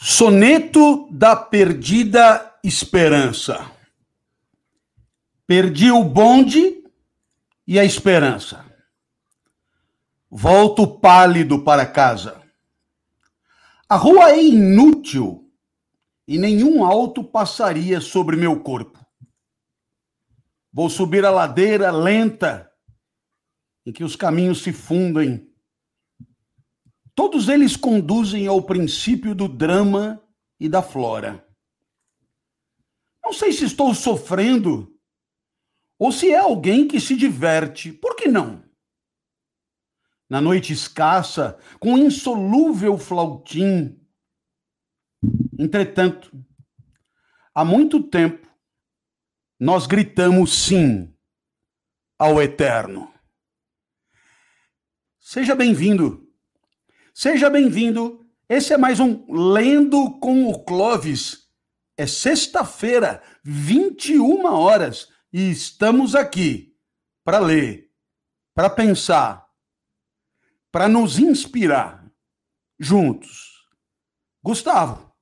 Soneto da Perdida Esperança. Perdi o bonde e a esperança. Volto pálido para casa. A rua é inútil e nenhum alto passaria sobre meu corpo. Vou subir a ladeira lenta em que os caminhos se fundem Todos eles conduzem ao princípio do drama e da flora. Não sei se estou sofrendo ou se é alguém que se diverte. Por que não? Na noite escassa, com insolúvel flautim. Entretanto, há muito tempo, nós gritamos sim ao eterno. Seja bem-vindo Seja bem-vindo. Esse é mais um Lendo com o Clovis. É sexta-feira, 21 horas, e estamos aqui para ler, para pensar, para nos inspirar juntos. Gustavo,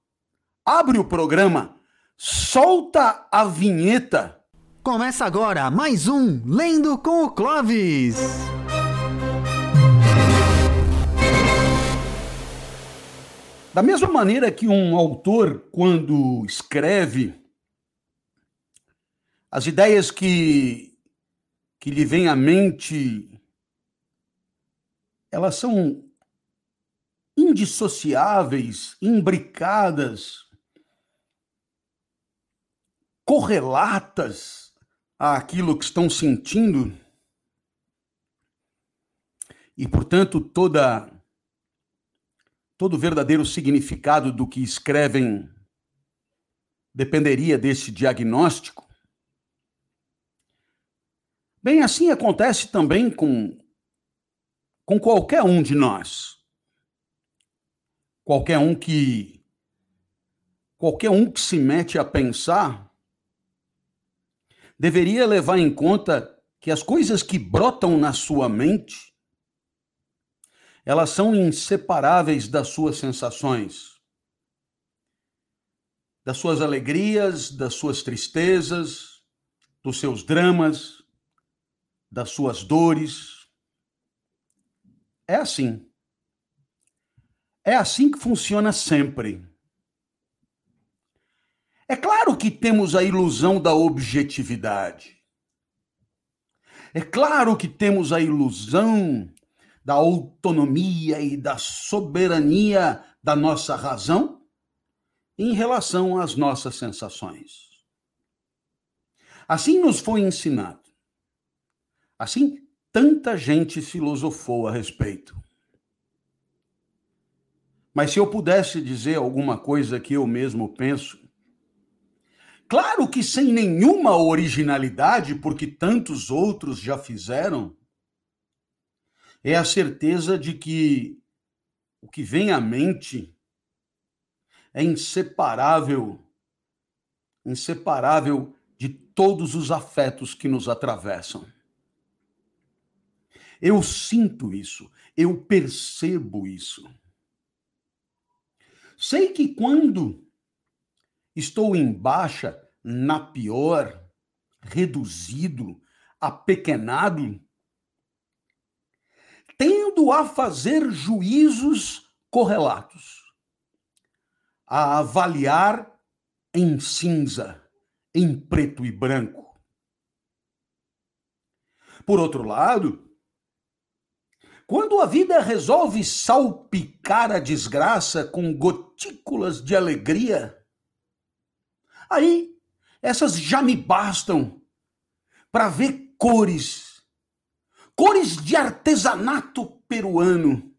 abre o programa, solta a vinheta. Começa agora mais um Lendo com o Clovis. Da mesma maneira que um autor, quando escreve, as ideias que, que lhe vêm à mente, elas são indissociáveis, imbricadas, correlatas àquilo que estão sentindo. E, portanto, toda todo o verdadeiro significado do que escrevem dependeria desse diagnóstico? Bem, assim acontece também com, com qualquer um de nós. Qualquer um que qualquer um que se mete a pensar deveria levar em conta que as coisas que brotam na sua mente elas são inseparáveis das suas sensações, das suas alegrias, das suas tristezas, dos seus dramas, das suas dores. É assim. É assim que funciona sempre. É claro que temos a ilusão da objetividade. É claro que temos a ilusão da autonomia e da soberania da nossa razão em relação às nossas sensações. Assim nos foi ensinado. Assim, tanta gente filosofou a respeito. Mas se eu pudesse dizer alguma coisa que eu mesmo penso, claro que sem nenhuma originalidade, porque tantos outros já fizeram, é a certeza de que o que vem à mente é inseparável, inseparável de todos os afetos que nos atravessam. Eu sinto isso, eu percebo isso. Sei que quando estou em baixa, na pior, reduzido, apequenado, tendo a fazer juízos correlatos, a avaliar em cinza, em preto e branco. Por outro lado, quando a vida resolve salpicar a desgraça com gotículas de alegria, aí essas já me bastam para ver cores cores de artesanato peruano,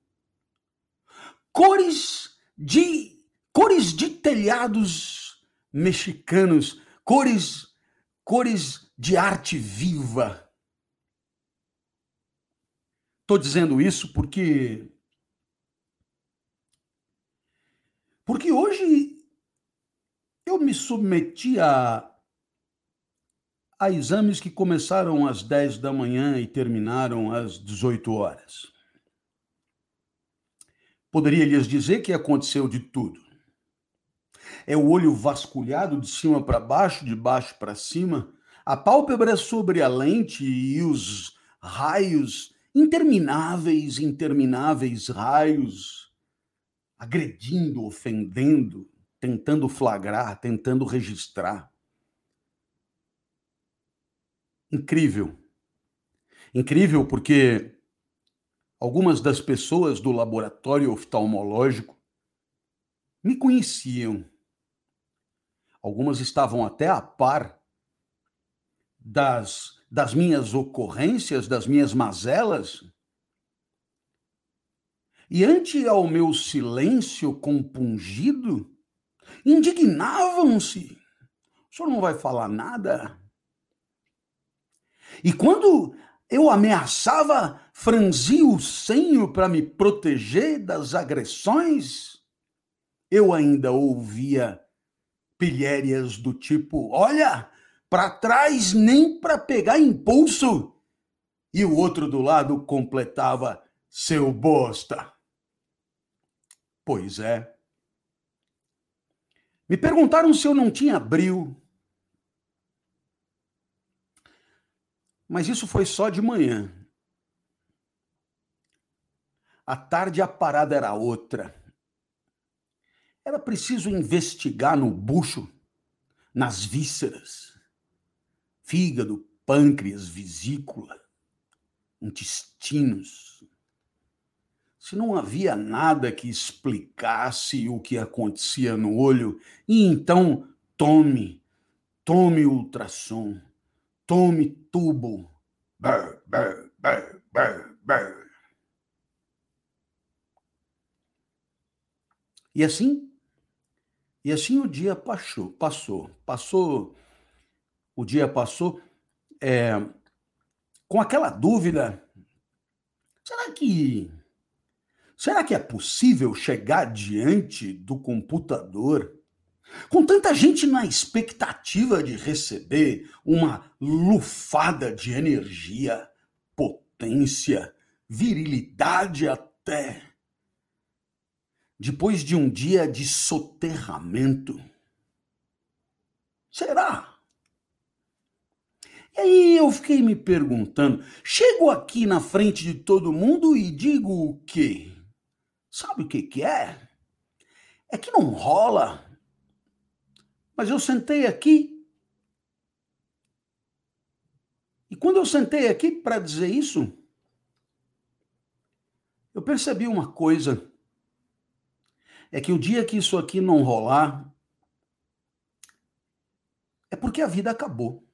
cores de cores de telhados mexicanos, cores cores de arte viva. Estou dizendo isso porque porque hoje eu me submeti a a exames que começaram às 10 da manhã e terminaram às 18 horas. Poderia lhes dizer que aconteceu de tudo. É o olho vasculhado de cima para baixo, de baixo para cima, a pálpebra sobre a lente e os raios, intermináveis, intermináveis raios, agredindo, ofendendo, tentando flagrar, tentando registrar. Incrível. Incrível porque algumas das pessoas do laboratório oftalmológico me conheciam. Algumas estavam até a par das, das minhas ocorrências, das minhas mazelas. E ante ao meu silêncio compungido, indignavam-se. O senhor não vai falar nada? E quando eu ameaçava franzir o senho para me proteger das agressões, eu ainda ouvia pilhérias do tipo: olha, para trás nem para pegar impulso. E o outro do lado completava: seu bosta. Pois é. Me perguntaram se eu não tinha bril. Mas isso foi só de manhã. À tarde a parada era outra. Era preciso investigar no bucho, nas vísceras, fígado, pâncreas, vesícula, intestinos. Se não havia nada que explicasse o que acontecia no olho, e então tome, tome ultrassom, tome tubo. Brr, brr, brr, brr, brr. E assim e assim o dia passou, passou, passou, o dia passou é, com aquela dúvida: será que será que é possível chegar diante do computador com tanta gente na expectativa de receber uma lufada de energia, potência, virilidade até? depois de um dia de soterramento? Será? E aí eu fiquei me perguntando, chego aqui na frente de todo mundo e digo o quê? Sabe o que que é? É que não rola. Mas eu sentei aqui e quando eu sentei aqui para dizer isso, eu percebi uma coisa é que o dia que isso aqui não rolar, é porque a vida acabou.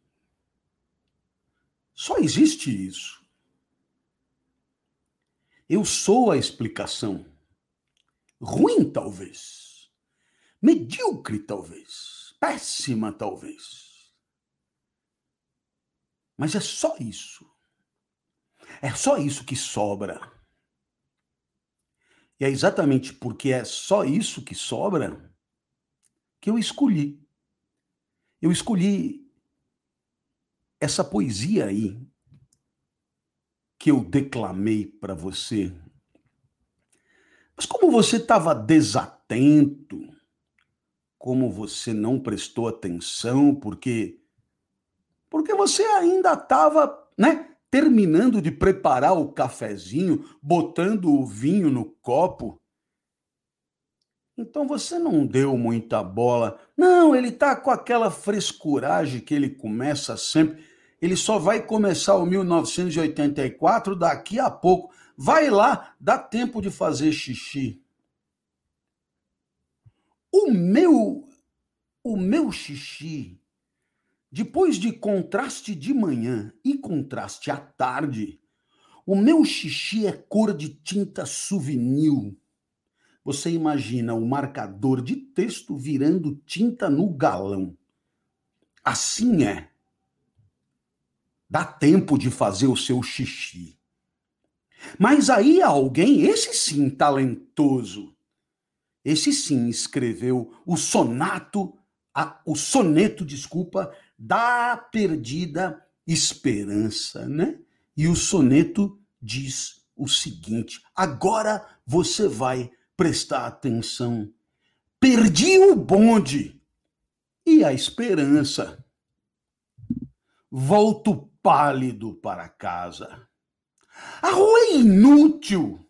Só existe isso. Eu sou a explicação. Ruim, talvez. Medíocre, talvez. Péssima, talvez. Mas é só isso. É só isso que sobra. E é exatamente porque é só isso que sobra que eu escolhi. Eu escolhi essa poesia aí que eu declamei para você. Mas como você estava desatento, como você não prestou atenção, porque porque você ainda estava, né, terminando de preparar o cafezinho, botando o vinho no copo. Então você não deu muita bola. Não, ele tá com aquela frescuragem que ele começa sempre. Ele só vai começar o 1984 daqui a pouco. Vai lá, dá tempo de fazer xixi. O meu o meu xixi depois de contraste de manhã e contraste à tarde, o meu xixi é cor de tinta souvenir. Você imagina o marcador de texto virando tinta no galão. Assim é. Dá tempo de fazer o seu xixi. Mas aí alguém, esse sim talentoso, esse sim escreveu o sonato, a, o soneto, desculpa, da perdida esperança, né? E o soneto diz o seguinte: agora você vai prestar atenção. perdi o bonde e a esperança. Volto pálido para casa. A rua é inútil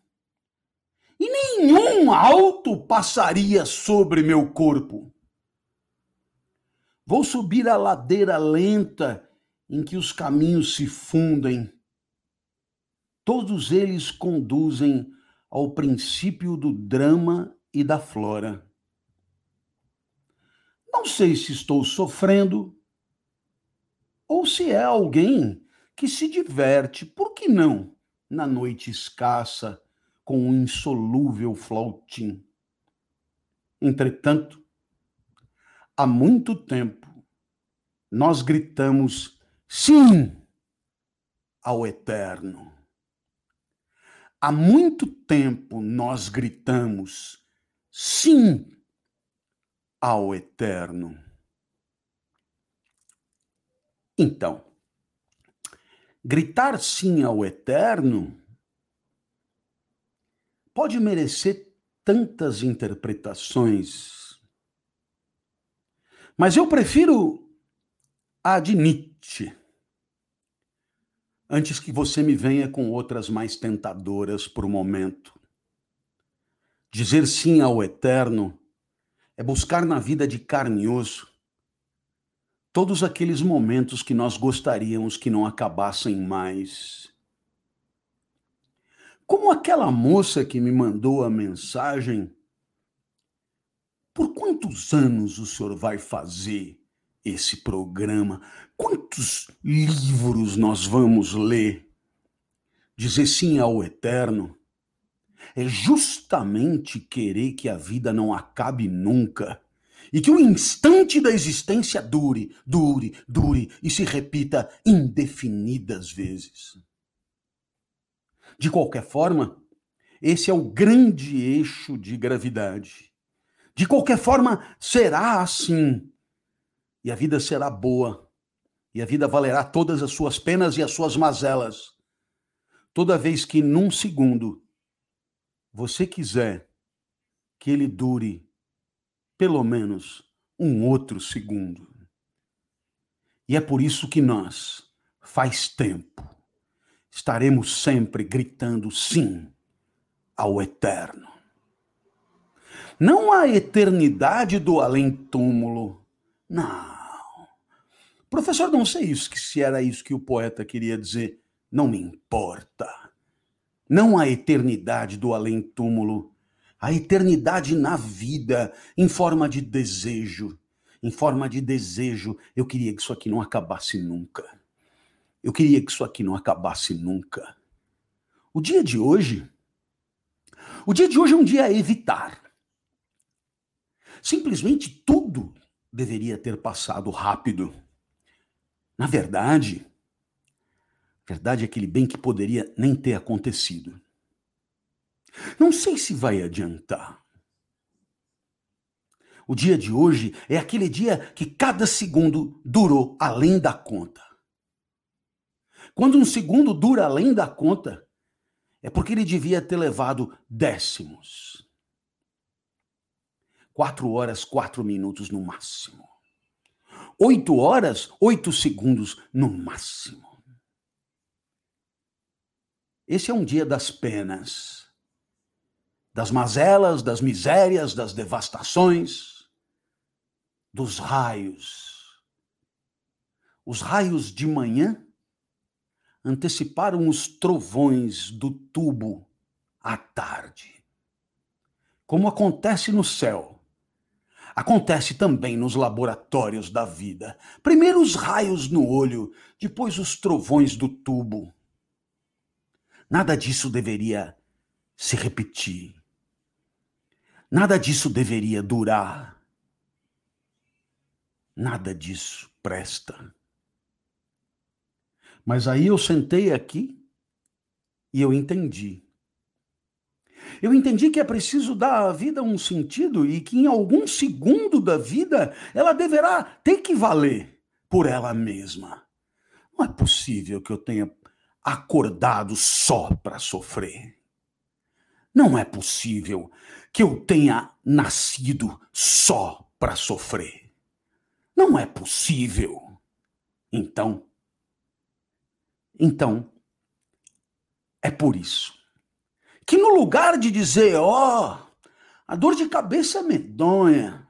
e nenhum alto passaria sobre meu corpo. Vou subir a ladeira lenta em que os caminhos se fundem. Todos eles conduzem ao princípio do drama e da flora. Não sei se estou sofrendo ou se é alguém que se diverte, por que não, na noite escassa, com um insolúvel flautim. Entretanto, há muito tempo, nós gritamos sim ao eterno. Há muito tempo nós gritamos sim ao eterno. Então, gritar sim ao eterno pode merecer tantas interpretações, mas eu prefiro a de Nietzsche, antes que você me venha com outras mais tentadoras por um momento. Dizer sim ao eterno é buscar na vida de carne e osso todos aqueles momentos que nós gostaríamos que não acabassem mais. Como aquela moça que me mandou a mensagem, por quantos anos o senhor vai fazer esse programa? Quantos livros nós vamos ler? Dizer sim ao eterno é justamente querer que a vida não acabe nunca e que o instante da existência dure, dure, dure e se repita indefinidas vezes. De qualquer forma, esse é o grande eixo de gravidade. De qualquer forma, será assim. E a vida será boa. E a vida valerá todas as suas penas e as suas mazelas. Toda vez que num segundo você quiser que ele dure pelo menos um outro segundo. E é por isso que nós, faz tempo, estaremos sempre gritando sim ao eterno. Não a eternidade do além-túmulo. Não. Professor, não sei isso, que se era isso que o poeta queria dizer. Não me importa. Não a eternidade do além-túmulo a eternidade na vida em forma de desejo. Em forma de desejo, eu queria que isso aqui não acabasse nunca. Eu queria que isso aqui não acabasse nunca. O dia de hoje, o dia de hoje é um dia a evitar. Simplesmente tudo deveria ter passado rápido. Na verdade, verdade é aquele bem que poderia nem ter acontecido. Não sei se vai adiantar. O dia de hoje é aquele dia que cada segundo durou além da conta. Quando um segundo dura além da conta, é porque ele devia ter levado décimos. Quatro horas, quatro minutos no máximo. Oito horas, oito segundos no máximo. Esse é um dia das penas das mazelas, das misérias, das devastações, dos raios. Os raios de manhã anteciparam os trovões do tubo à tarde. Como acontece no céu, acontece também nos laboratórios da vida. Primeiro os raios no olho, depois os trovões do tubo. Nada disso deveria se repetir. Nada disso deveria durar. Nada disso presta. Mas aí eu sentei aqui e eu entendi. Eu entendi que é preciso dar à vida um sentido e que em algum segundo da vida ela deverá ter que valer por ela mesma. Não é possível que eu tenha acordado só para sofrer. Não é possível que eu tenha nascido só para sofrer. Não é possível. Então, então, é por isso que no lugar de dizer, ó, oh, a dor de cabeça é medonha,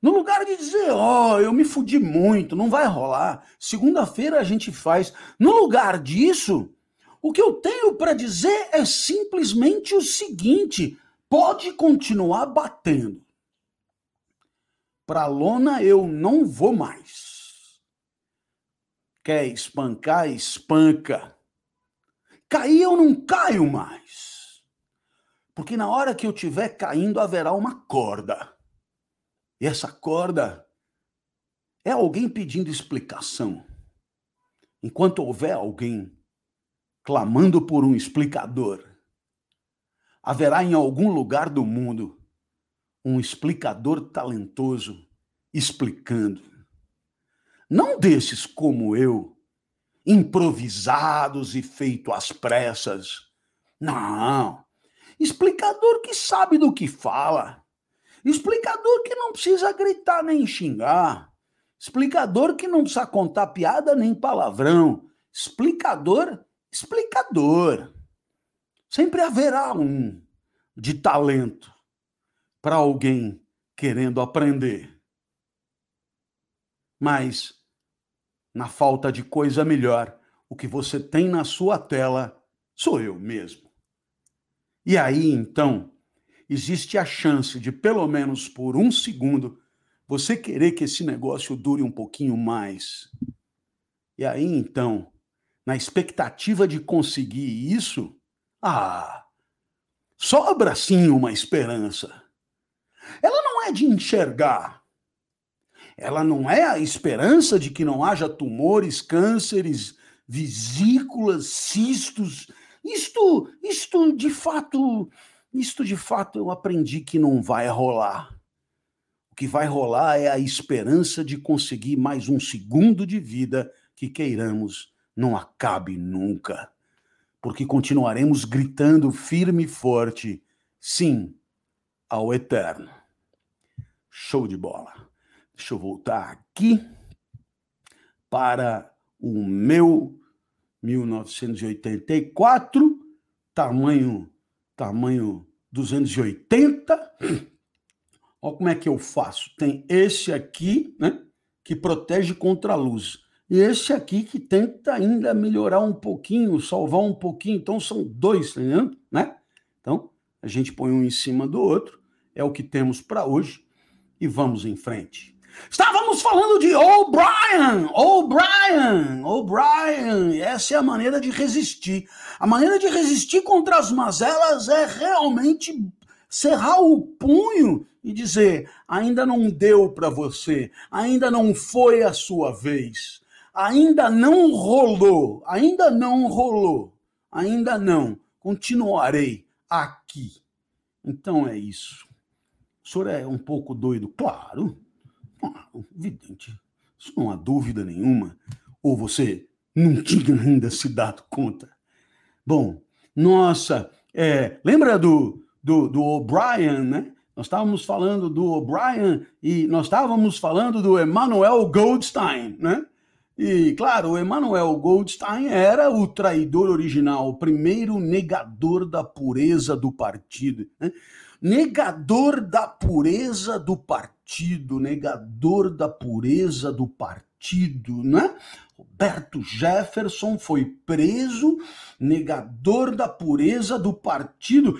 no lugar de dizer, ó, oh, eu me fudi muito, não vai rolar, segunda-feira a gente faz, no lugar disso, o que eu tenho para dizer é simplesmente o seguinte: pode continuar batendo. Para lona eu não vou mais. Quer espancar, espanca. Cair eu não caio mais. Porque na hora que eu estiver caindo haverá uma corda. E essa corda é alguém pedindo explicação. Enquanto houver alguém clamando por um explicador, haverá em algum lugar do mundo um explicador talentoso explicando. Não desses como eu, improvisados e feito às pressas. Não. Explicador que sabe do que fala. Explicador que não precisa gritar nem xingar. Explicador que não precisa contar piada nem palavrão. Explicador, explicador. Sempre haverá um de talento para alguém querendo aprender. Mas, na falta de coisa melhor, o que você tem na sua tela sou eu mesmo. E aí, então, existe a chance de, pelo menos por um segundo, você querer que esse negócio dure um pouquinho mais. E aí, então, na expectativa de conseguir isso, ah, sobra sim uma esperança. Ela não é de enxergar. Ela não é a esperança de que não haja tumores, cânceres, vesículas, cistos. Isto, isto de fato, isto de fato eu aprendi que não vai rolar. O que vai rolar é a esperança de conseguir mais um segundo de vida que queiramos não acabe nunca porque continuaremos gritando firme e forte, sim, ao eterno. Show de bola. Deixa eu voltar aqui para o meu 1984, tamanho tamanho 280. Olha como é que eu faço. Tem esse aqui, né, que protege contra a luz e esse aqui que tenta ainda melhorar um pouquinho, salvar um pouquinho. Então são dois, tá? Né? Então a gente põe um em cima do outro. É o que temos para hoje e vamos em frente. Estávamos falando de O'Brien, O'Brien, O'Brien. Essa é a maneira de resistir. A maneira de resistir contra as mazelas é realmente cerrar o punho e dizer: ainda não deu para você, ainda não foi a sua vez ainda não rolou, ainda não rolou, ainda não, continuarei aqui. Então é isso. O senhor é um pouco doido? Claro, evidente. Isso não há dúvida nenhuma. Ou você não tinha ainda se dado conta? Bom, nossa, é, lembra do, do, do O'Brien, né? Nós estávamos falando do O'Brien e nós estávamos falando do Emmanuel Goldstein, né? E, claro, o Emmanuel Goldstein era o traidor original, o primeiro negador da pureza do partido. Né? Negador da pureza do partido, negador da pureza do partido, né? Roberto Jefferson foi preso, negador da pureza do partido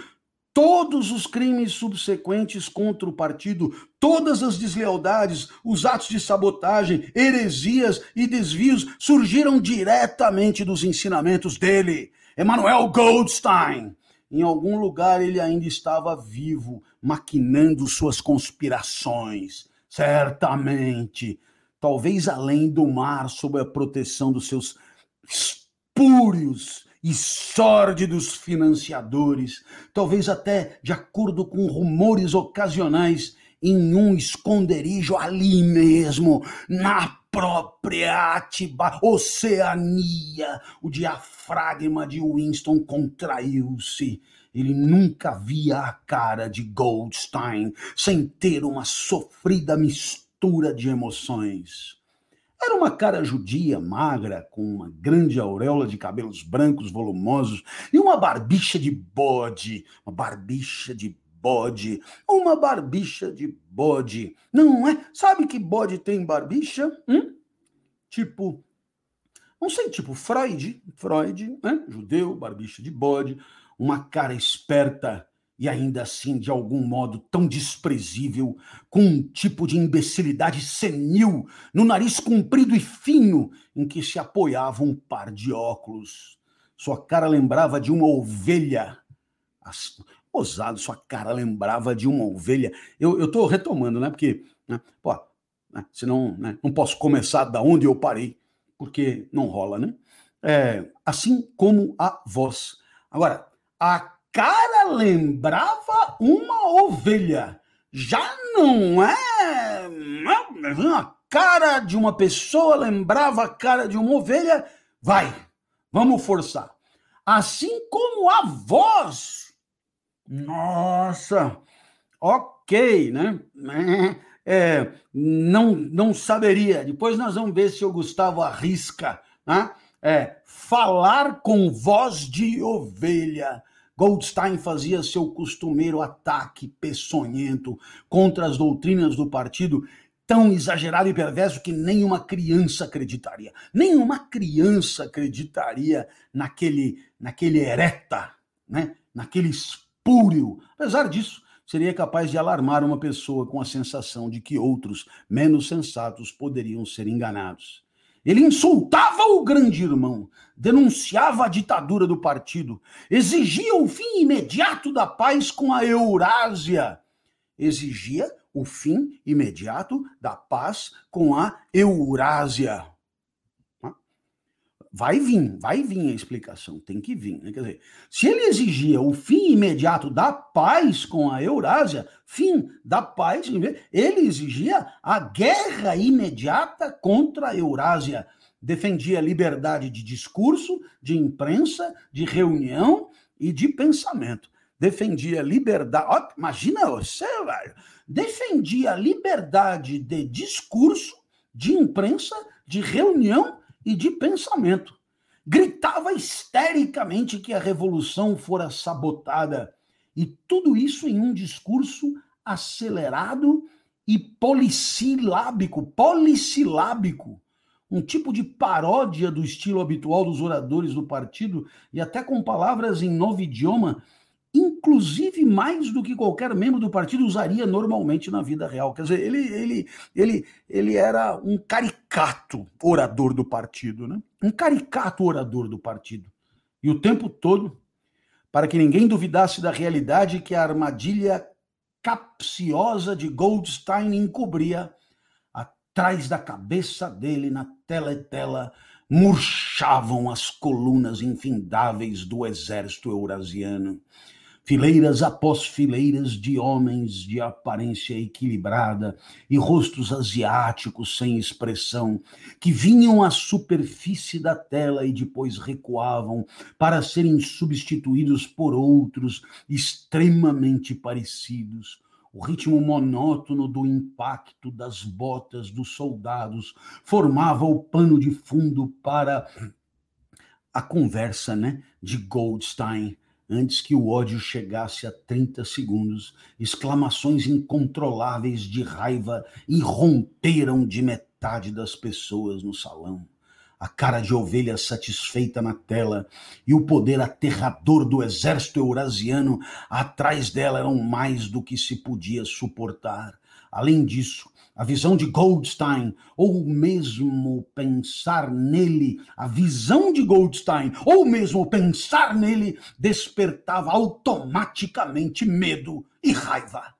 todos os crimes subsequentes contra o partido, todas as deslealdades, os atos de sabotagem, heresias e desvios surgiram diretamente dos ensinamentos dele, Emanuel Goldstein. Em algum lugar ele ainda estava vivo, maquinando suas conspirações. Certamente, talvez além do mar, sob a proteção dos seus espúrios e sórdidos financiadores, talvez até de acordo com rumores ocasionais, em um esconderijo ali mesmo, na própria Atiba, Oceania, o diafragma de Winston contraiu-se Ele nunca via a cara de Goldstein sem ter uma sofrida mistura de emoções. Era uma cara judia, magra, com uma grande auréola de cabelos brancos volumosos e uma barbicha de bode, uma barbicha de bode, uma barbicha de bode. Não é? Sabe que bode tem barbicha? Hum? Tipo, não sei, tipo Freud, Freud, né? Judeu, barbicha de bode, uma cara esperta e ainda assim, de algum modo, tão desprezível, com um tipo de imbecilidade senil no nariz comprido e fino em que se apoiava um par de óculos. Sua cara lembrava de uma ovelha. Ousado, sua cara lembrava de uma ovelha. Eu estou retomando, né? Porque, né, pô, né, senão né, não posso começar da onde eu parei, porque não rola, né? É, assim como a voz. Agora, a cara lembrava uma ovelha. Já não é. A cara de uma pessoa lembrava a cara de uma ovelha. Vai, vamos forçar. Assim como a voz. Nossa, ok, né? É, não, não saberia. Depois nós vamos ver se o Gustavo arrisca. Né? É, falar com voz de ovelha. Goldstein fazia seu costumeiro ataque peçonhento contra as doutrinas do partido, tão exagerado e perverso que nenhuma criança acreditaria. Nenhuma criança acreditaria naquele, naquele ereta, né? naquele espúrio. Apesar disso, seria capaz de alarmar uma pessoa com a sensação de que outros, menos sensatos, poderiam ser enganados. Ele insultava o grande irmão, denunciava a ditadura do partido, exigia o fim imediato da paz com a Eurásia. Exigia o fim imediato da paz com a Eurásia. Vai vir, vai vir a explicação, tem que vir. Né? Quer dizer, se ele exigia o fim imediato da paz com a Eurásia, fim da paz, ele exigia a guerra imediata contra a Eurásia. Defendia liberdade de discurso, de imprensa, de reunião e de pensamento. Defendia liberdade. Ó, imagina você, velho. Defendia liberdade de discurso, de imprensa, de reunião e de pensamento. Gritava histericamente que a revolução fora sabotada, e tudo isso em um discurso acelerado e polissilábico, polissilábico, um tipo de paródia do estilo habitual dos oradores do partido e até com palavras em novo idioma inclusive mais do que qualquer membro do partido usaria normalmente na vida real. Quer dizer, ele, ele, ele, ele era um caricato orador do partido, né? Um caricato orador do partido. E o tempo todo, para que ninguém duvidasse da realidade que a armadilha capciosa de Goldstein encobria, atrás da cabeça dele, na teletela, murchavam as colunas infindáveis do exército eurasiano fileiras após fileiras de homens de aparência equilibrada e rostos asiáticos sem expressão, que vinham à superfície da tela e depois recuavam para serem substituídos por outros extremamente parecidos. O ritmo monótono do impacto das botas dos soldados formava o pano de fundo para a conversa né, de Goldstein antes que o ódio chegasse a 30 segundos, exclamações incontroláveis de raiva irromperam de metade das pessoas no salão. A cara de ovelha satisfeita na tela e o poder aterrador do exército eurasiano atrás dela eram mais do que se podia suportar. Além disso, a visão de Goldstein, ou mesmo pensar nele, a visão de Goldstein, ou mesmo pensar nele, despertava automaticamente medo e raiva.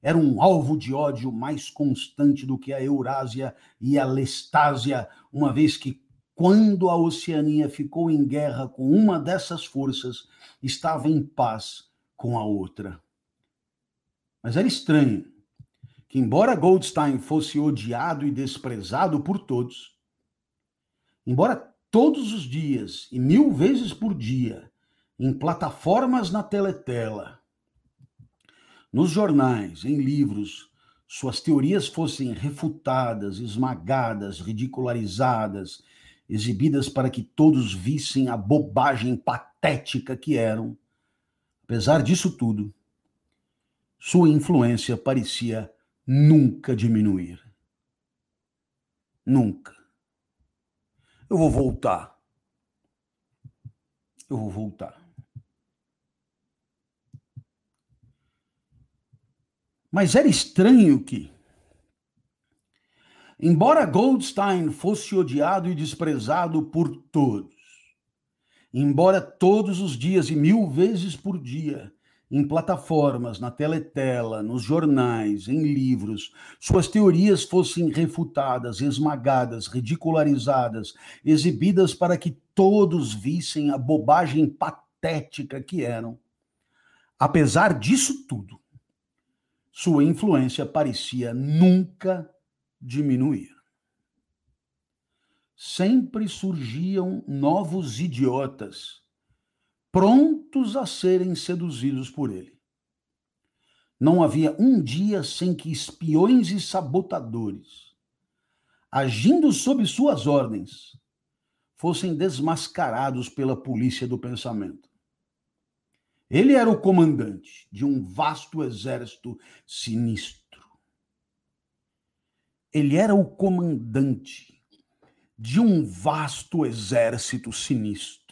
Era um alvo de ódio mais constante do que a Eurásia e a Lestásia, uma vez que, quando a Oceania ficou em guerra com uma dessas forças, estava em paz com a outra. Mas era estranho que, embora Goldstein fosse odiado e desprezado por todos, embora todos os dias e mil vezes por dia em plataformas na teletela, nos jornais, em livros, suas teorias fossem refutadas, esmagadas, ridicularizadas, exibidas para que todos vissem a bobagem patética que eram, apesar disso tudo, sua influência parecia nunca diminuir. Nunca. Eu vou voltar. Eu vou voltar. Mas era estranho que, embora Goldstein fosse odiado e desprezado por todos, embora todos os dias e mil vezes por dia, em plataformas, na teletela, nos jornais, em livros, suas teorias fossem refutadas, esmagadas, ridicularizadas, exibidas para que todos vissem a bobagem patética que eram. Apesar disso tudo, sua influência parecia nunca diminuir. Sempre surgiam novos idiotas, prontos a serem seduzidos por ele. Não havia um dia sem que espiões e sabotadores, agindo sob suas ordens, fossem desmascarados pela polícia do pensamento. Ele era o comandante de um vasto exército sinistro. Ele era o comandante de um vasto exército sinistro.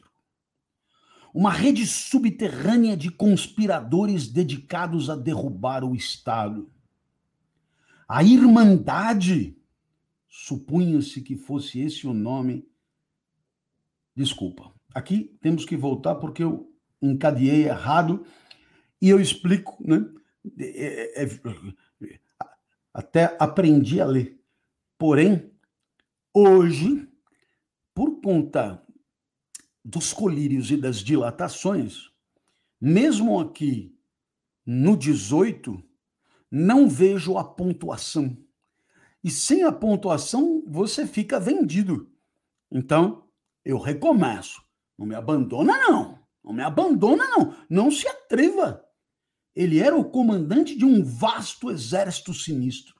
Uma rede subterrânea de conspiradores dedicados a derrubar o Estado. A Irmandade, supunha-se que fosse esse o nome. Desculpa, aqui temos que voltar porque eu encadeei errado, e eu explico, né? É, é, é, até aprendi a ler. Porém, hoje, por conta dos colírios e das dilatações, mesmo aqui no 18, não vejo a pontuação. E sem a pontuação, você fica vendido. Então, eu recomeço. Não me abandona, não. Não me abandona, não. Não se atreva. Ele era o comandante de um vasto exército sinistro.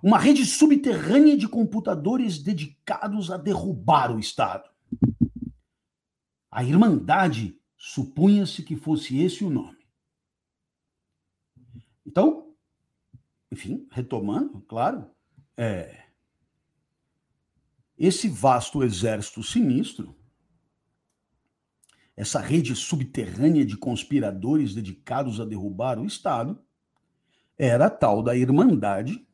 Uma rede subterrânea de computadores dedicados a derrubar o Estado. A Irmandade supunha-se que fosse esse o nome. Então, enfim, retomando, claro, é, esse vasto exército sinistro essa rede subterrânea de conspiradores dedicados a derrubar o Estado, era a tal da Irmandade.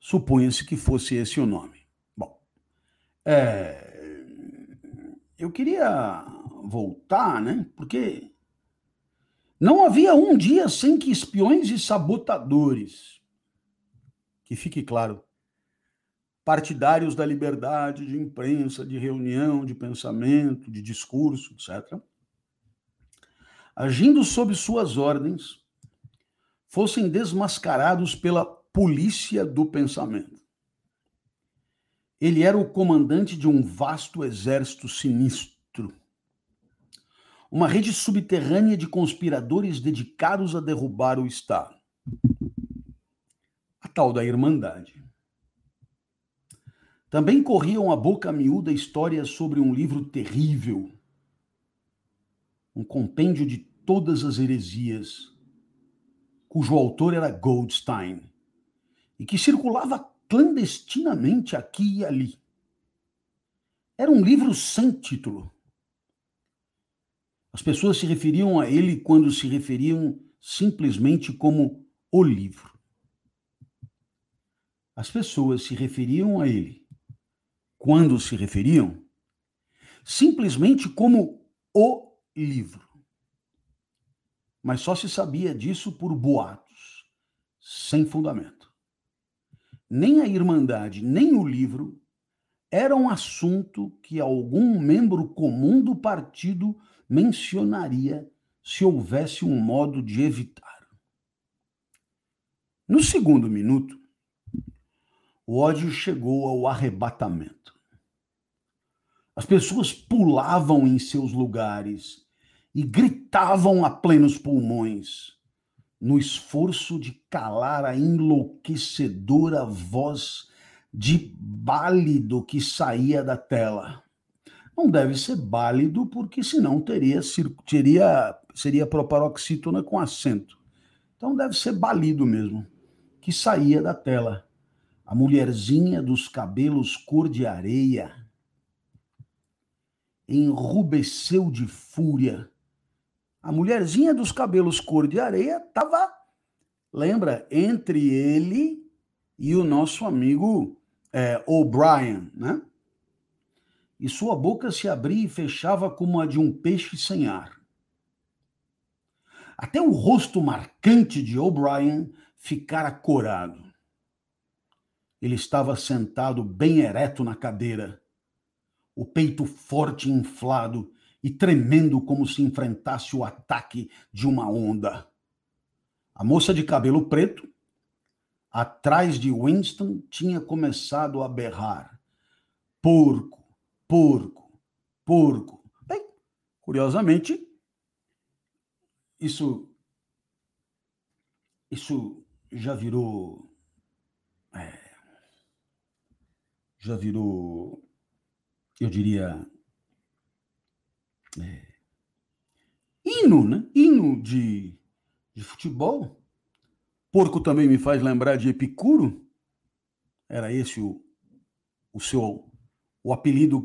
Supunha-se que fosse esse o nome. Bom, é, eu queria voltar, né? Porque não havia um dia sem que espiões e sabotadores, que fique claro, partidários da liberdade de imprensa, de reunião, de pensamento, de discurso, etc., agindo sob suas ordens, fossem desmascarados pela polícia do pensamento. Ele era o comandante de um vasto exército sinistro, uma rede subterrânea de conspiradores dedicados a derrubar o Estado. A tal da Irmandade. Também corriam a boca miúda histórias sobre um livro terrível, um compêndio de todas as heresias, cujo autor era Goldstein, e que circulava clandestinamente aqui e ali. Era um livro sem título. As pessoas se referiam a ele quando se referiam simplesmente como o livro. As pessoas se referiam a ele quando se referiam, simplesmente como o livro. Mas só se sabia disso por boatos, sem fundamento. Nem a Irmandade, nem o livro era um assunto que algum membro comum do partido mencionaria se houvesse um modo de evitar. No segundo minuto, o ódio chegou ao arrebatamento. As pessoas pulavam em seus lugares e gritavam a plenos pulmões, no esforço de calar a enlouquecedora voz de bálido que saía da tela. Não deve ser bálido, porque senão teria, teria seria proparoxítona com acento. Então deve ser balido mesmo, que saía da tela. A mulherzinha dos cabelos cor de areia enrubesceu de fúria. A mulherzinha dos cabelos cor de areia estava, lembra, entre ele e o nosso amigo é, O'Brien, né? E sua boca se abria e fechava como a de um peixe sem ar. Até o rosto marcante de O'Brien ficara corado. Ele estava sentado bem ereto na cadeira, o peito forte e inflado e tremendo como se enfrentasse o ataque de uma onda. A moça de cabelo preto, atrás de Winston, tinha começado a berrar: Porco, porco, porco. Bem, curiosamente, isso isso já virou é, já virou eu diria é, hino, né? Hino de, de futebol. Porco também me faz lembrar de Epicuro. Era esse o, o seu o apelido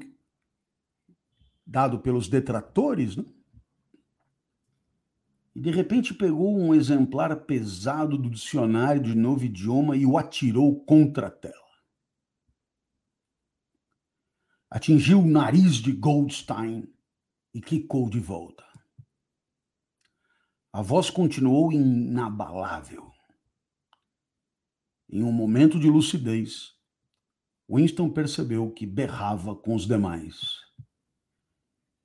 dado pelos detratores, né? e de repente pegou um exemplar pesado do dicionário de novo idioma e o atirou contra a tela. Atingiu o nariz de Goldstein e quicou de volta. A voz continuou inabalável. Em um momento de lucidez, Winston percebeu que berrava com os demais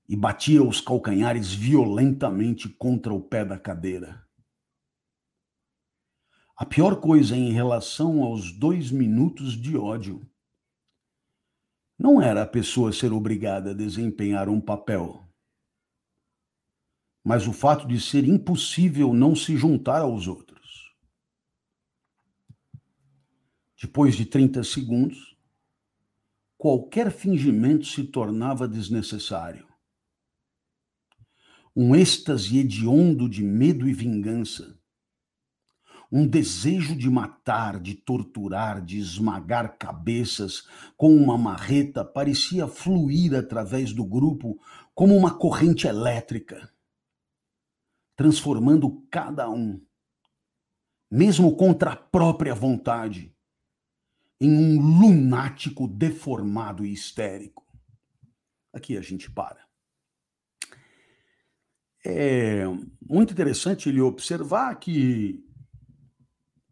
e batia os calcanhares violentamente contra o pé da cadeira. A pior coisa em relação aos dois minutos de ódio não era a pessoa ser obrigada a desempenhar um papel, mas o fato de ser impossível não se juntar aos outros. Depois de 30 segundos, qualquer fingimento se tornava desnecessário. Um êxtase hediondo de medo e vingança, um desejo de matar, de torturar, de esmagar cabeças com uma marreta parecia fluir através do grupo como uma corrente elétrica, transformando cada um, mesmo contra a própria vontade, em um lunático deformado e histérico. Aqui a gente para é muito interessante ele observar que,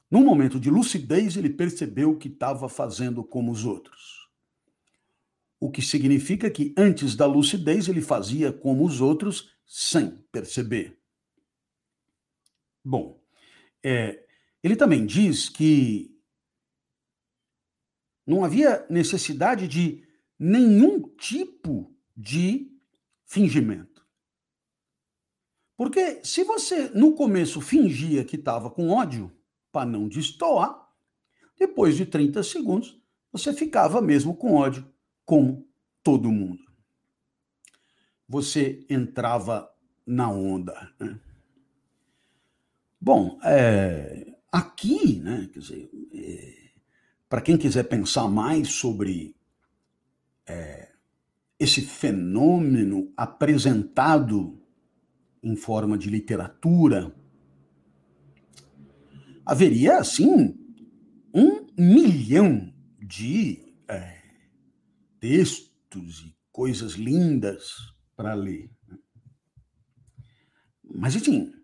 num momento de lucidez, ele percebeu que estava fazendo como os outros. O que significa que antes da lucidez ele fazia como os outros sem perceber. Bom, é, ele também diz que não havia necessidade de nenhum tipo de fingimento. Porque se você no começo fingia que estava com ódio, para não destoar, depois de 30 segundos, você ficava mesmo com ódio, como todo mundo. Você entrava na onda. Né? Bom, é, aqui, né, quer dizer, é, para quem quiser pensar mais sobre é, esse fenômeno apresentado em forma de literatura, haveria, assim, um milhão de é, textos e coisas lindas para ler. Né? Mas, enfim, é,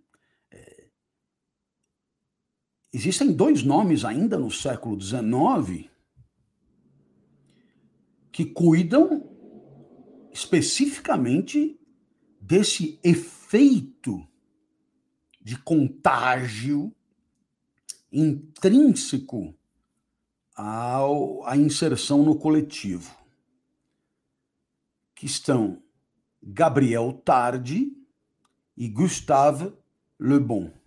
existem dois nomes ainda no século XIX que cuidam especificamente desse efeito de contágio intrínseco ao, à inserção no coletivo, que estão Gabriel Tardi e Gustave Le Bon.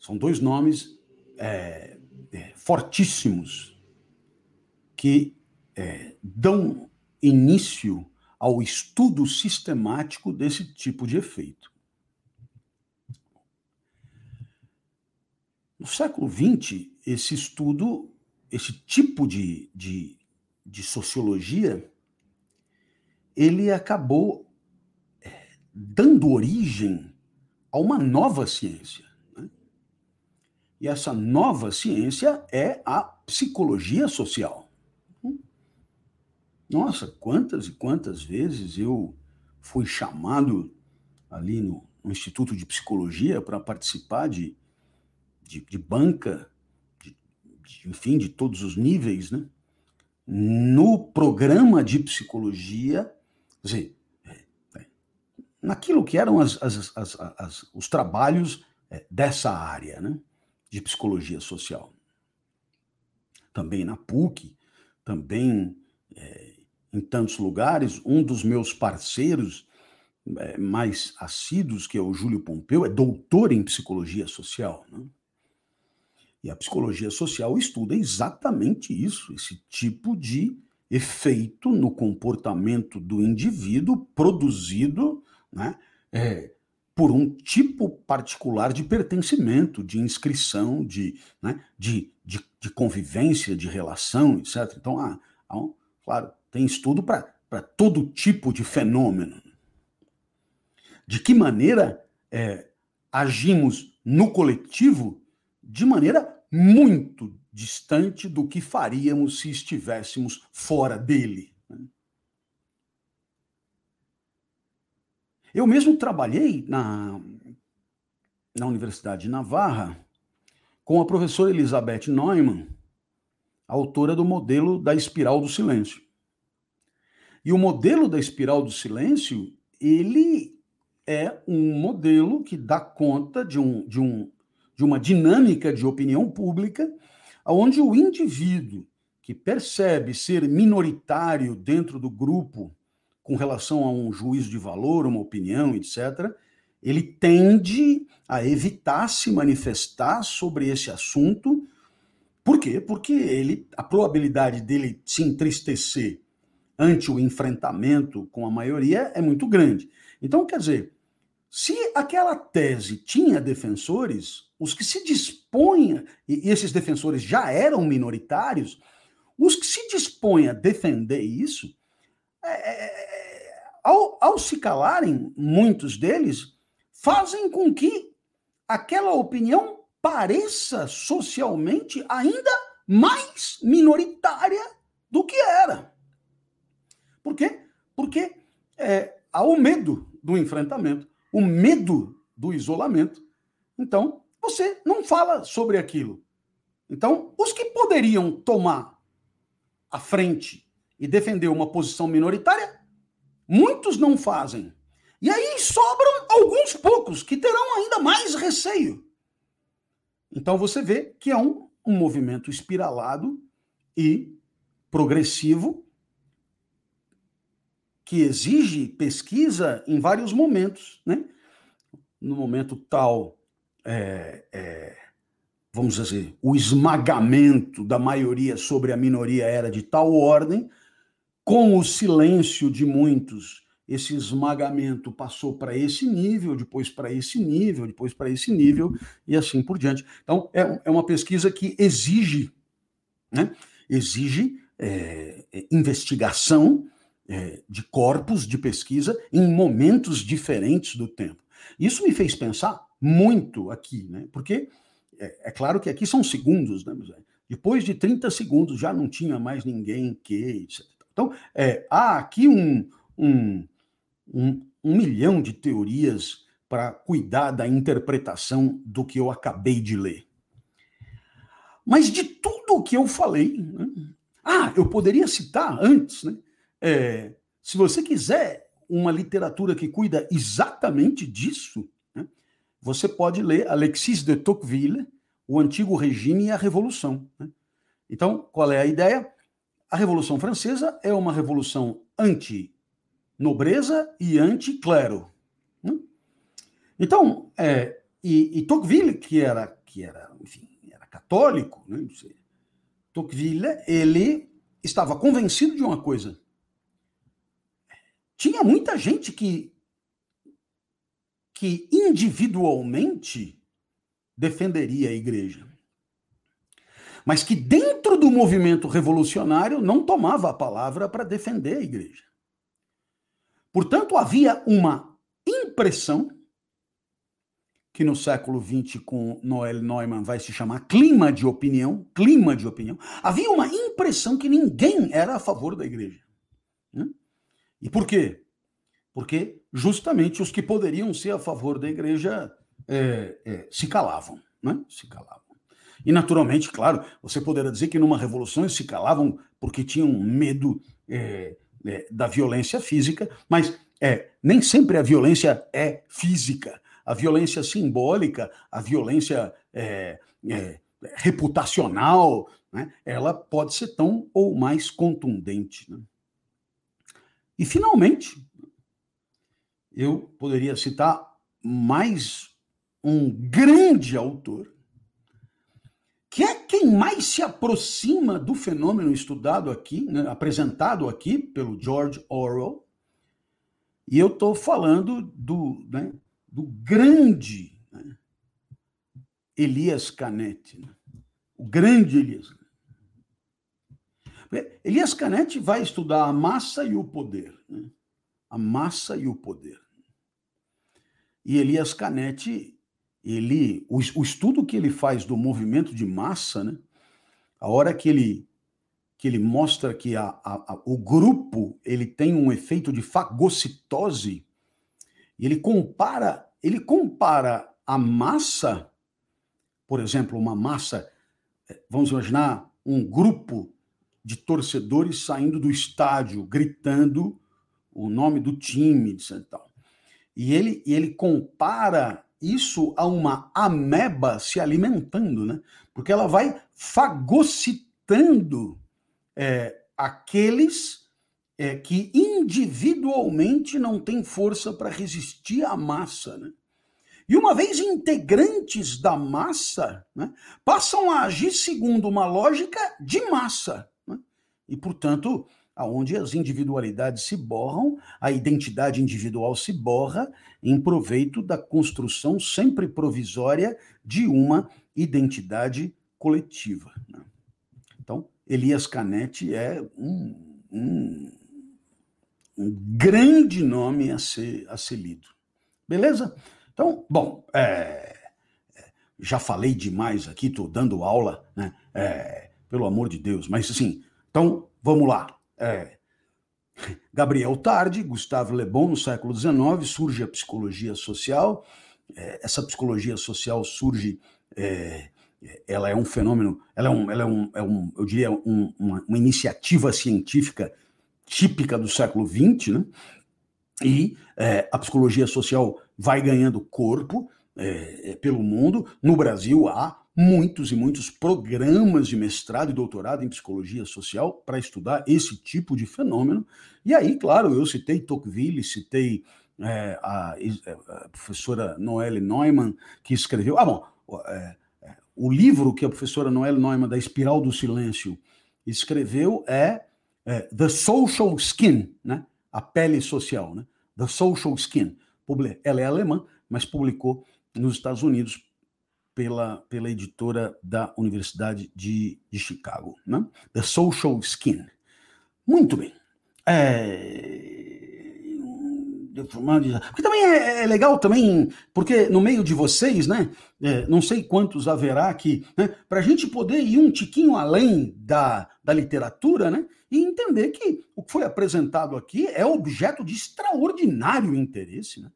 São dois nomes é, é, fortíssimos que é, dão início ao estudo sistemático desse tipo de efeito. No século XX, esse estudo, esse tipo de, de, de sociologia, ele acabou é, dando origem a uma nova ciência. E essa nova ciência é a psicologia social. Nossa, quantas e quantas vezes eu fui chamado ali no, no Instituto de Psicologia para participar de, de, de banca, de, de, enfim, de todos os níveis, né? No programa de psicologia, quer dizer, é, é, naquilo que eram as, as, as, os trabalhos é, dessa área, né? De psicologia social. Também na PUC, também é, em tantos lugares. Um dos meus parceiros é, mais assíduos, que é o Júlio Pompeu, é doutor em psicologia social. Né? E a psicologia social estuda exatamente isso, esse tipo de efeito no comportamento do indivíduo produzido né, é, por um tipo particular de pertencimento, de inscrição, de, né, de, de, de, convivência, de relação, etc. Então, há, há um, claro, tem estudo para todo tipo de fenômeno. De que maneira é, agimos no coletivo de maneira muito distante do que faríamos se estivéssemos fora dele. Né? Eu mesmo trabalhei na, na Universidade de Navarra com a professora Elizabeth Neumann, autora do modelo da espiral do silêncio. E o modelo da espiral do silêncio, ele é um modelo que dá conta de, um, de, um, de uma dinâmica de opinião pública, onde o indivíduo que percebe ser minoritário dentro do grupo com relação a um juízo de valor, uma opinião, etc., ele tende a evitar se manifestar sobre esse assunto. Por quê? Porque ele, a probabilidade dele se entristecer ante o enfrentamento com a maioria é muito grande. Então, quer dizer, se aquela tese tinha defensores, os que se dispõem, e esses defensores já eram minoritários, os que se dispõem a defender isso, é, é, ao, ao se calarem, muitos deles fazem com que aquela opinião pareça socialmente ainda mais minoritária do que era. Por quê? Porque é, há o medo do enfrentamento, o medo do isolamento. Então, você não fala sobre aquilo. Então, os que poderiam tomar a frente e defender uma posição minoritária, muitos não fazem. E aí sobram alguns poucos que terão ainda mais receio. Então você vê que é um, um movimento espiralado e progressivo que exige pesquisa em vários momentos, né? No momento tal, é, é, vamos dizer, o esmagamento da maioria sobre a minoria era de tal ordem, com o silêncio de muitos, esse esmagamento passou para esse nível, depois para esse nível, depois para esse nível, e assim por diante. Então, é, é uma pesquisa que exige, né? Exige é, é investigação, é, de corpos de pesquisa em momentos diferentes do tempo. Isso me fez pensar muito aqui, né? Porque é, é claro que aqui são segundos, né? Depois de 30 segundos já não tinha mais ninguém que. Etc. Então, é, há aqui um, um, um, um milhão de teorias para cuidar da interpretação do que eu acabei de ler. Mas de tudo o que eu falei, né? ah, eu poderia citar antes, né? É, se você quiser uma literatura que cuida exatamente disso, né, você pode ler Alexis de Tocqueville, O Antigo Regime e a Revolução. Né? Então, qual é a ideia? A Revolução Francesa é uma revolução anti-nobreza e anti-clero. Né? Então, é, e, e, Tocqueville, que era, que era, enfim, era católico, né? Tocqueville, ele estava convencido de uma coisa. Tinha muita gente que, que individualmente defenderia a igreja mas que dentro do movimento revolucionário não tomava a palavra para defender a igreja. Portanto, havia uma impressão, que no século XX, com Noel Neumann, vai se chamar clima de opinião, clima de opinião, havia uma impressão que ninguém era a favor da igreja. Né? E por quê? Porque justamente os que poderiam ser a favor da igreja é, é, se calavam, né? se calavam. E, naturalmente, claro, você poderá dizer que numa revolução eles se calavam porque tinham medo é, é, da violência física, mas é, nem sempre a violência é física. A violência simbólica, a violência é, é, reputacional, né, ela pode ser tão ou mais contundente. Né? E, finalmente, eu poderia citar mais um grande autor quem mais se aproxima do fenômeno estudado aqui, né, apresentado aqui pelo George Orwell. E eu estou falando do, né, do grande né, Elias Canetti, né, o grande Elias. Elias Canetti vai estudar a massa e o poder. Né, a massa e o poder. E Elias Canetti ele o, o, estudo que ele faz do movimento de massa, né? A hora que ele que ele mostra que a, a, a, o grupo ele tem um efeito de fagocitose, e ele compara ele compara a massa, por exemplo, uma massa, eh, vamos imaginar um grupo de torcedores saindo do estádio gritando o nome do time, etc. E ele, e ele compara isso a uma ameba se alimentando, né? Porque ela vai fagocitando é, aqueles é, que individualmente não têm força para resistir à massa, né? E uma vez integrantes da massa, né, passam a agir segundo uma lógica de massa. Né? E, portanto, aonde as individualidades se borram, a identidade individual se borra em proveito da construção sempre provisória de uma identidade coletiva. Né? Então, Elias Canetti é um, um, um, grande nome a ser, a ser lido. Beleza? Então, bom, é, é já falei demais aqui, estou dando aula, né? É, pelo amor de Deus, mas assim, então vamos lá. É. Gabriel Tarde, Gustavo Le Bon, no século XIX, surge a psicologia social. É, essa psicologia social surge, é, ela é um fenômeno, ela é um, ela é um, é um eu diria, um, uma, uma, iniciativa científica típica do século XX, né? E é, a psicologia social vai ganhando corpo é, pelo mundo. No Brasil há muitos e muitos programas de mestrado e doutorado em psicologia social para estudar esse tipo de fenômeno. E aí, claro, eu citei Tocqueville, citei é, a, a, professora Noelle Neumann, que escreveu. Ah, bom, é, é, o livro que a professora Noelle Neumann, da Espiral do Silêncio, escreveu é, é The Social Skin, né? a pele social, né? The Social Skin. Ela é alemã, mas publicou nos Estados Unidos pela, pela editora da Universidade de, de Chicago, né? The Social Skin. Muito bem. É... Porque também é, é, legal também, porque no meio de vocês, né? É, não sei quantos haverá que, né, para a gente poder ir um tiquinho além da, da literatura, né? E entender que o que foi apresentado aqui é objeto de extraordinário interesse, né?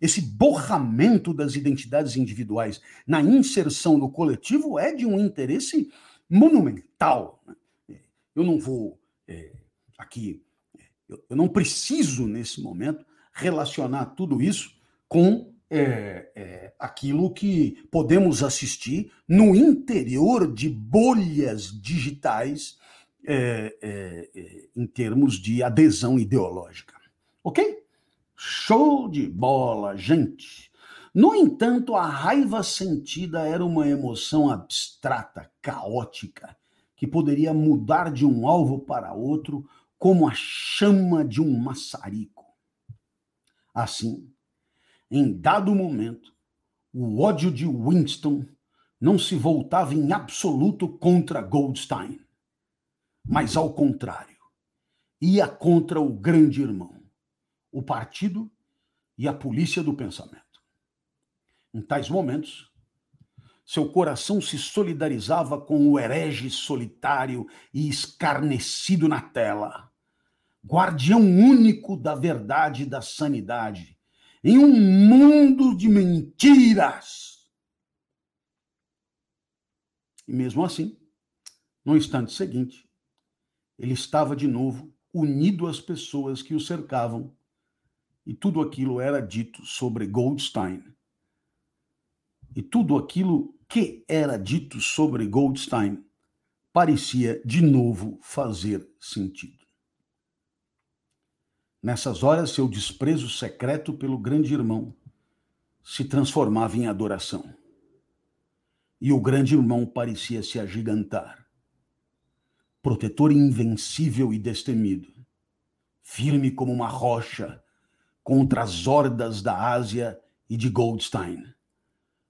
Esse borramento das identidades individuais na inserção no coletivo é de um interesse monumental. Né? Eu não vou é, aqui, eu, eu, não preciso nesse momento relacionar tudo isso com é, é, aquilo que podemos assistir no interior de bolhas digitais é, é, é, em termos de adesão ideológica. Ok? Show de bola, gente. No entanto, a raiva sentida era uma emoção abstrata, caótica, que poderia mudar de um alvo para outro como a chama de um maçarico. Assim, em dado momento, o ódio de Winston não se voltava em absoluto contra Goldstein, mas ao contrário, ia contra o grande irmão, o partido e a polícia do pensamento. Em tais momentos, seu coração se solidarizava com o herege solitário e escarnecido na tela, guardião único da verdade e da sanidade, em um mundo de mentiras. E mesmo assim, no instante seguinte, ele estava de novo unido às pessoas que o cercavam, e tudo aquilo era dito sobre Goldstein e tudo aquilo que era dito sobre Goldstein parecia de novo fazer sentido. Nessas horas, seu desprezo secreto pelo grande irmão se transformava em adoração. E o grande irmão parecia se agigantar. Protetor invencível e destemido, firme como uma rocha contra as hordas da Ásia e de Goldstein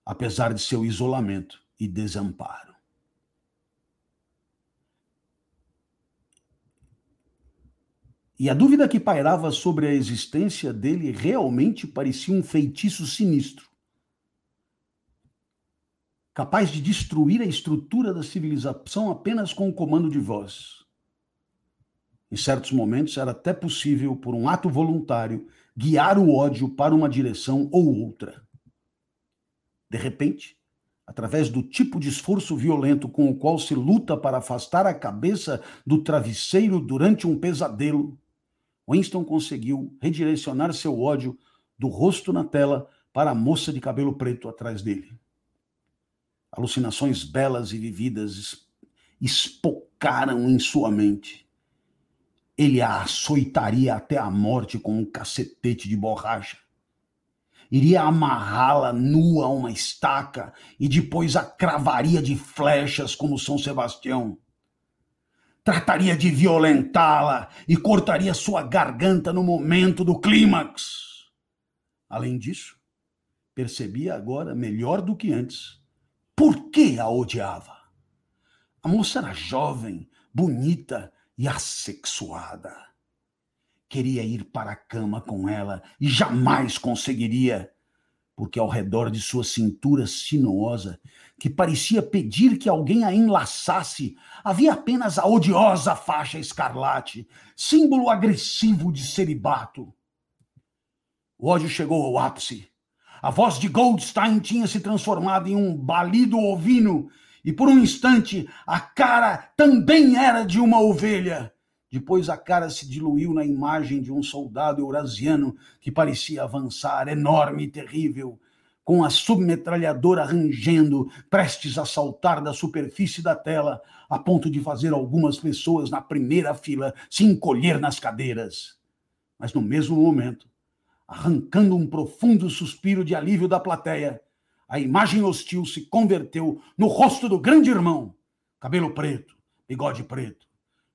apesar de seu isolamento e desamparo. E a dúvida que pairava sobre a existência dele realmente parecia um feitiço sinistro, capaz de destruir a estrutura da civilização apenas com o comando de voz. Em certos momentos era até possível, por um ato voluntário, guiar o ódio para uma direção ou outra. De repente, através do tipo de esforço violento com o qual se luta para afastar a cabeça do travesseiro durante um pesadelo, Winston conseguiu redirecionar seu ódio do rosto na tela para a moça de cabelo preto atrás dele. Alucinações belas e vividas espocaram em sua mente. Ele a açoitaria até a morte com um cacetete de borracha iria amarrá-la nua a uma estaca e depois a cravaria de flechas como São Sebastião. Trataria de violentá-la e cortaria sua garganta no momento do clímax. Além disso, percebia agora, melhor do que antes, por que a odiava. A moça era jovem, bonita e assexuada queria ir para a cama com ela e jamais conseguiria, porque ao redor de sua cintura sinuosa, que parecia pedir que alguém a enlaçasse, havia apenas a odiosa faixa escarlate, símbolo agressivo de celibato. O ódio chegou ao ápice. A voz de Goldstein tinha se transformado em um balido ovino, e por um instante a cara também era de uma ovelha. Depois a cara se diluiu na imagem de um soldado eurasiano que parecia avançar, enorme e terrível, com a submetralhadora rangendo, prestes a saltar da superfície da tela, a ponto de fazer algumas pessoas na primeira fila se encolher nas cadeiras. Mas no mesmo momento, arrancando um profundo suspiro de alívio da plateia, a imagem hostil se converteu no rosto do grande irmão, cabelo preto, bigode preto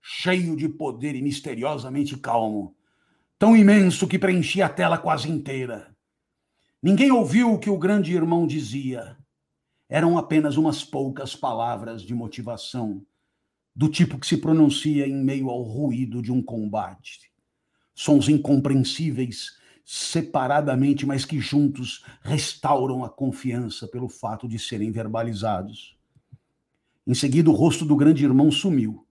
cheio de poder e misteriosamente calmo, tão imenso que preenchia a tela quase inteira. Ninguém ouviu o que o grande irmão dizia. Eram apenas umas poucas palavras de motivação, do tipo que se pronuncia em meio ao ruído de um combate. Sons incompreensíveis, separadamente, mas que juntos restauram a confiança pelo fato de serem verbalizados. Em seguida, o rosto do grande irmão sumiu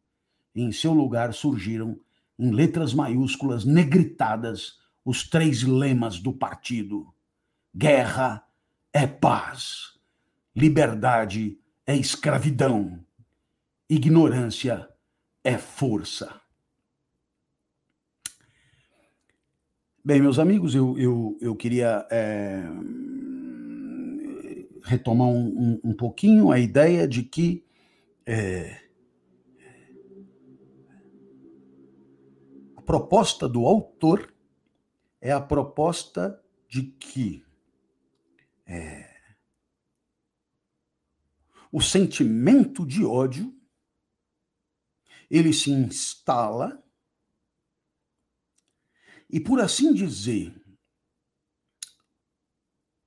e em seu lugar surgiram, em letras maiúsculas negritadas, os três lemas do partido: guerra é paz, liberdade é escravidão, ignorância é força. Bem, meus amigos, eu, eu, eu queria é, retomar um, um, um, pouquinho a ideia de que é, proposta do autor é a proposta de que é, o sentimento de ódio ele se instala e, por assim dizer,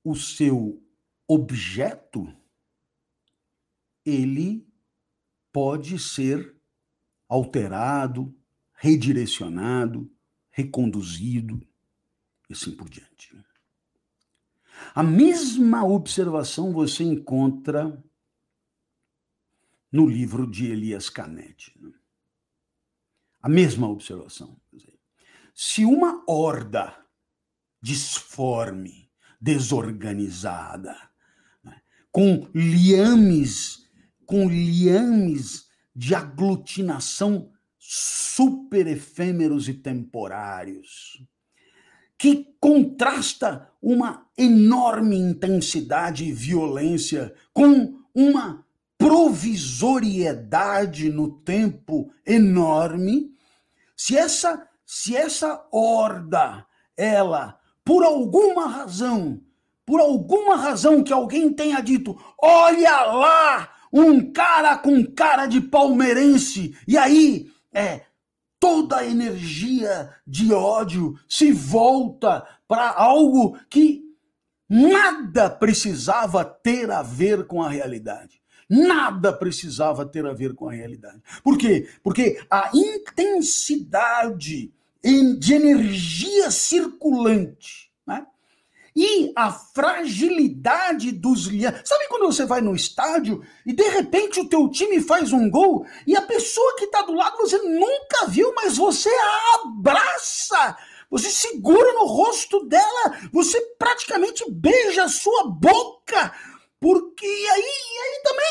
o seu objeto ele pode ser alterado, redirecionado, reconduzido e assim por diante. A mesma observação você encontra no livro de Elias Canetti. A mesma observação. Se uma horda disforme, desorganizada, né? com liames, com liames de aglutinação super efêmeros e temporários, que contrasta uma enorme intensidade e violência com uma provisoriedade no tempo enorme, se essa se essa horda ela por alguma razão, por alguma razão que alguém tenha dito, olha lá, um cara com cara de palmeirense, e aí é toda a energia de ódio se volta para algo que nada precisava ter a ver com a realidade. Nada precisava ter a ver com a realidade. Por quê? Porque a intensidade de energia circulante né? e a fragilidade dos liames. Sabe quando você vai no estádio e de repente o teu time faz um gol e a pessoa que está do lado você nunca viu, mas você a abraça, você segura no rosto dela, você praticamente beija a sua boca, porque aí, aí também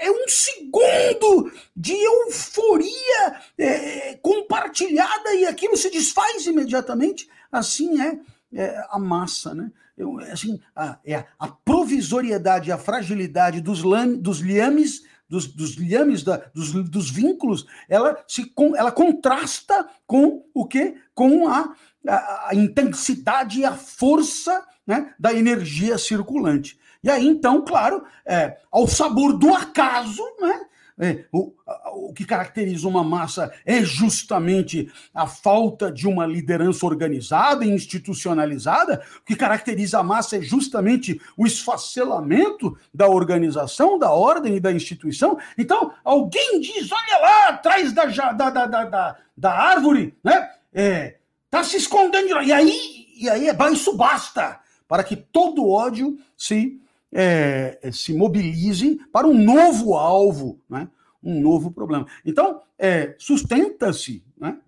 é, é um segundo de euforia é, compartilhada e aquilo se desfaz imediatamente. Assim é, é a massa, né? Eu, assim, a, é a provisoriedade, a fragilidade dos, lame, dos liames, dos, dos liames, da, dos, dos vínculos, ela, se, ela contrasta com o quê? Com a, a, a intensidade e a força né, da energia circulante. E aí, então, claro, é, ao sabor do acaso, né? É, o, o que caracteriza uma massa é justamente a falta de uma liderança organizada e institucionalizada. O que caracteriza a massa é justamente o esfacelamento da organização, da ordem e da instituição. Então, alguém diz: olha lá, atrás da, da, da, da, da árvore, né? É, tá se escondendo. E aí, e aí é isso basta para que todo ódio se é, se mobilize para um novo alvo, né? um novo problema. Então, é, sustenta-se né?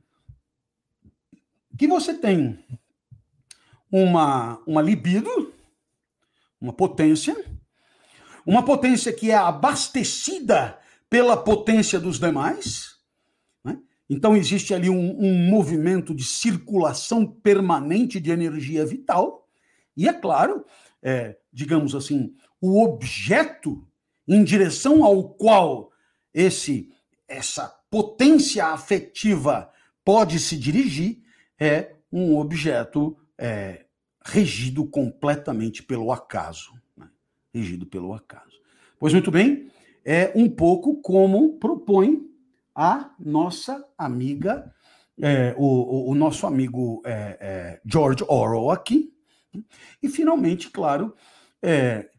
que você tem uma, uma libido, uma potência, uma potência que é abastecida pela potência dos demais. Né? Então, existe ali um, um movimento de circulação permanente de energia vital. E, é claro, é, digamos assim, o objeto em direção ao qual esse essa potência afetiva pode se dirigir é um objeto é, regido completamente pelo acaso, né? regido pelo acaso. Pois muito bem, é um pouco como propõe a nossa amiga, é, o, o, nosso amigo é, é George Orwell aqui, e, finalmente, claro, é,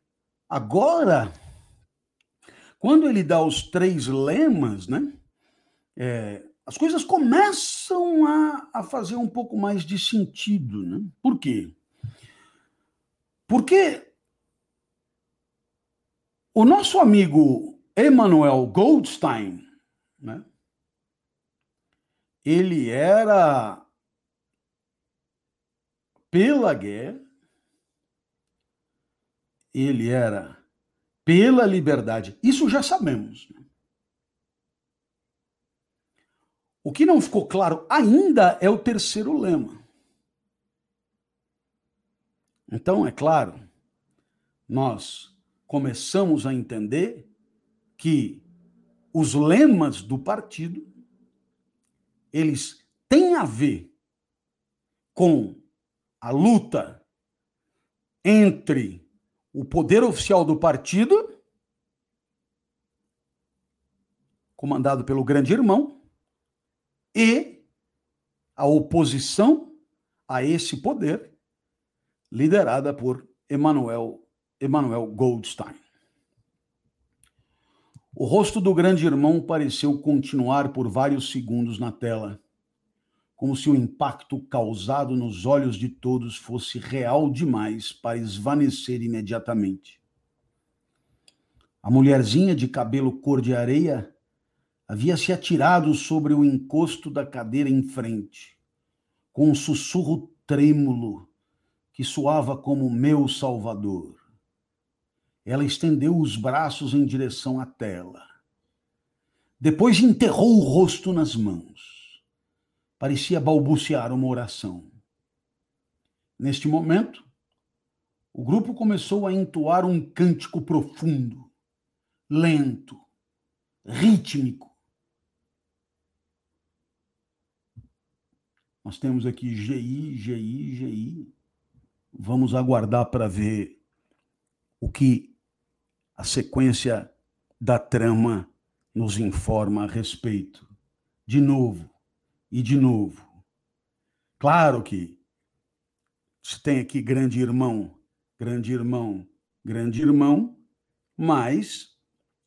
agora, quando ele dá os três lemas, né, é, as coisas começam a, a fazer um pouco mais de sentido. Né? Por quê? Porque o nosso amigo Emmanuel Goldstein, né, ele era pela guerra, ele era pela liberdade. Isso já sabemos. Né? O que não ficou claro ainda é o terceiro lema. Então, é claro, nós começamos a entender que os lemas do partido eles tem a ver com a luta entre o poder oficial do partido, comandado pelo grande irmão, e a oposição a esse poder, liderada por Emmanuel, Emmanuel Goldstein. O rosto do grande irmão pareceu continuar por vários segundos na tela, como se o impacto causado nos olhos de todos fosse real demais para esvanecer imediatamente. A mulherzinha de cabelo cor de areia havia se atirado sobre o encosto da cadeira em frente, com um sussurro trêmulo que soava como meu salvador. Ela estendeu os braços em direção à tela. Depois enterrou o rosto nas mãos. Parecia balbuciar uma oração. Neste momento, o grupo começou a entoar um cântico profundo, lento, rítmico. Nós temos aqui GI, GI, GI. Vamos aguardar para ver o que a sequência da trama nos informa a respeito. De novo e de novo. Claro que se tem aqui grande irmão, grande irmão, grande irmão, mas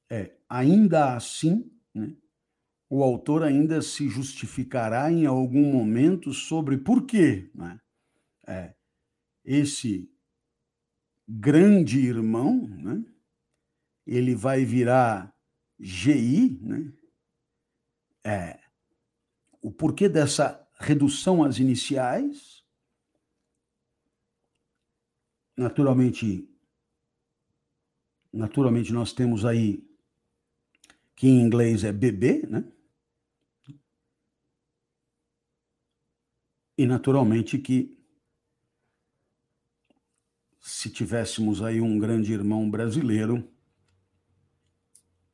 é ainda assim, né, o autor ainda se justificará em algum momento sobre por quê, né? É, esse grande irmão, né? ele vai virar GI, né? É, o porquê dessa redução às iniciais, naturalmente, naturalmente nós temos aí que em inglês é bebê, né? E naturalmente que se tivéssemos aí um grande irmão brasileiro,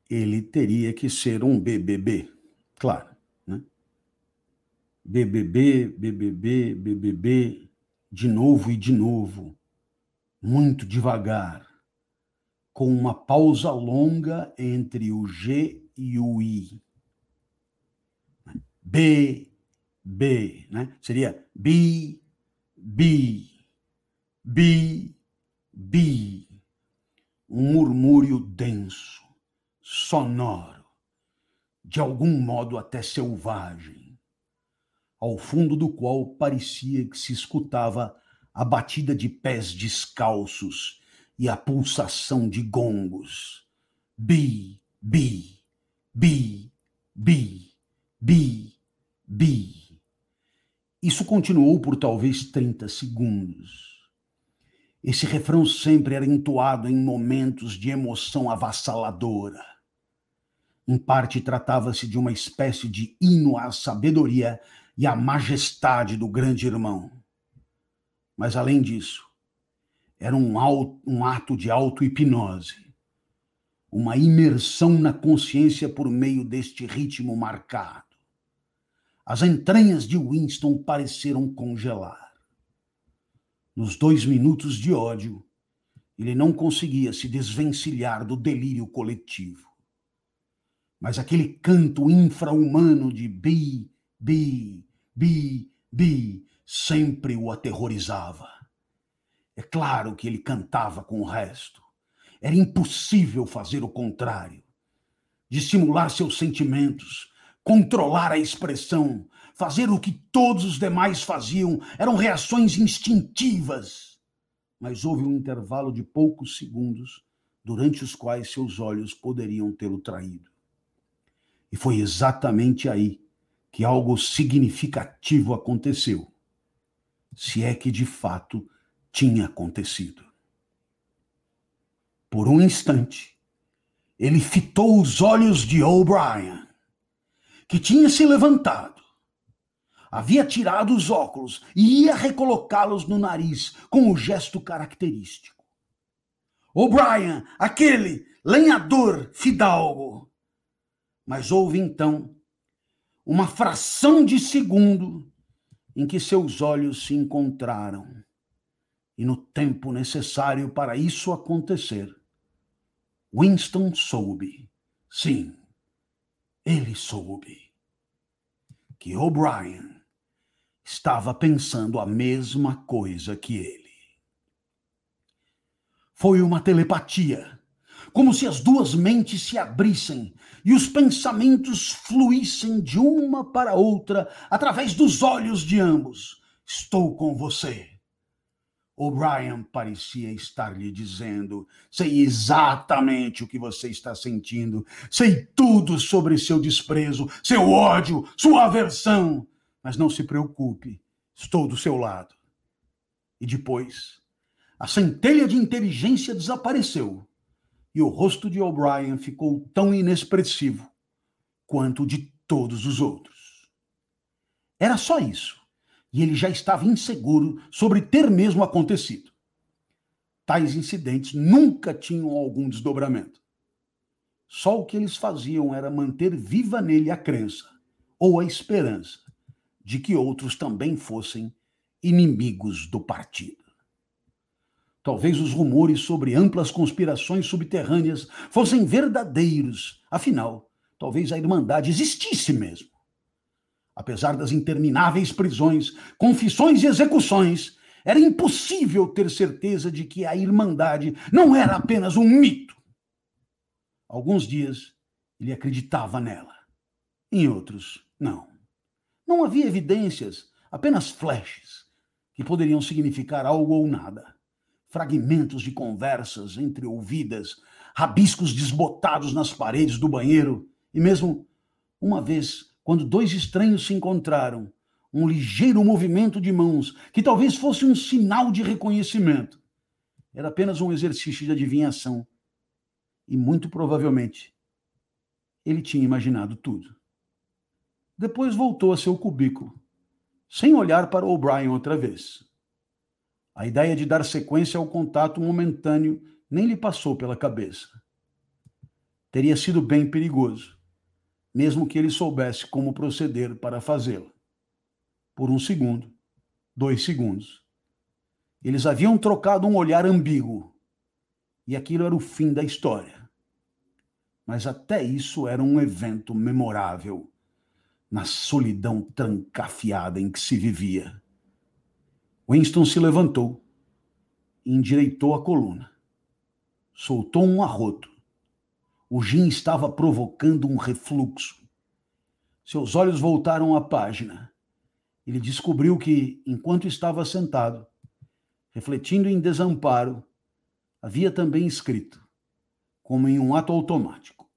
ele teria que ser um BBB, claro. Né? BBB, BBB, BBB, de novo e de novo, muito devagar, com uma pausa longa entre o G e o I. B, B, né? Seria B, B, B, B. Um murmúrio denso sonoro, de algum modo até selvagem, ao fundo do qual parecia que se escutava a batida de pés descalços e a pulsação de gongos. Bi, bi, bi, bi, bi, bi. Isso continuou por talvez 30 segundos. Esse refrão sempre era entoado em momentos de emoção avassaladora. Em parte, tratava-se de uma espécie de hino à sabedoria e à majestade do grande irmão. Mas, além disso, era um, um ato de auto-hipnose, uma imersão na consciência por meio deste ritmo marcado. As entranhas de Winston pareceram congelar. Nos dois minutos de ódio, ele não conseguia se desvencilhar do delírio coletivo mas aquele canto infra-humano de bi, bi, bi, bi sempre o aterrorizava. É claro que ele cantava com o resto. Era impossível fazer o contrário. Dissimular seus sentimentos, controlar a expressão, fazer o que todos os demais faziam, eram reações instintivas. Mas houve um intervalo de poucos segundos durante os quais seus olhos poderiam tê-lo traído. E foi exatamente aí que algo significativo aconteceu. Se é que de fato tinha acontecido. Por um instante, ele fitou os olhos de O'Brien, que tinha se levantado, havia tirado os óculos e ia recolocá-los no nariz com o gesto característico. O'Brien, aquele lenhador fidalgo, mas houve então uma fração de segundo em que seus olhos se encontraram. E no tempo necessário para isso acontecer, Winston soube, sim, ele soube, que O'Brien estava pensando a mesma coisa que ele. Foi uma telepatia, como se as duas mentes se abrissem e os pensamentos fluíssem de uma para outra através dos olhos de ambos. Estou com você. O'Brien parecia estar lhe dizendo: sei exatamente o que você está sentindo, sei tudo sobre seu desprezo, seu ódio, sua aversão. Mas não se preocupe, estou do seu lado. E depois, a centelha de inteligência desapareceu e o rosto de O'Brien ficou tão inexpressivo quanto o de todos os outros. Era só isso, e ele já estava inseguro sobre ter mesmo acontecido. Tais incidentes nunca tinham algum desdobramento. Só o que eles faziam era manter viva nele a crença ou a esperança de que outros também fossem inimigos do partido. Talvez os rumores sobre amplas conspirações subterrâneas fossem verdadeiros. Afinal, talvez a Irmandade existisse mesmo. Apesar das intermináveis prisões, confissões e execuções, era impossível ter certeza de que a Irmandade não era apenas um mito. Alguns dias ele acreditava nela, em outros, não. Não havia evidências, apenas flashes, que poderiam significar algo ou nada fragmentos de conversas entreouvidas, rabiscos desbotados nas paredes do banheiro, e mesmo uma vez, quando dois estranhos se encontraram, um ligeiro movimento de mãos, que talvez fosse um sinal de reconhecimento. Era apenas um exercício de adivinhação. E muito provavelmente ele tinha imaginado tudo. Depois voltou a seu cubículo, sem olhar para O'Brien outra vez. A ideia de dar sequência ao contato momentâneo nem lhe passou pela cabeça. Teria sido bem perigoso, mesmo que ele soubesse como proceder para fazê-lo. Por um segundo, dois segundos. Eles haviam trocado um olhar ambíguo, e aquilo era o fim da história. Mas até isso era um evento memorável na solidão trancafiada em que se vivia. Winston se levantou, endireitou a coluna, soltou um arroto. O gin estava provocando um refluxo. Seus olhos voltaram à página. Ele descobriu que, enquanto estava sentado, refletindo em desamparo, havia também escrito, como em um ato automático.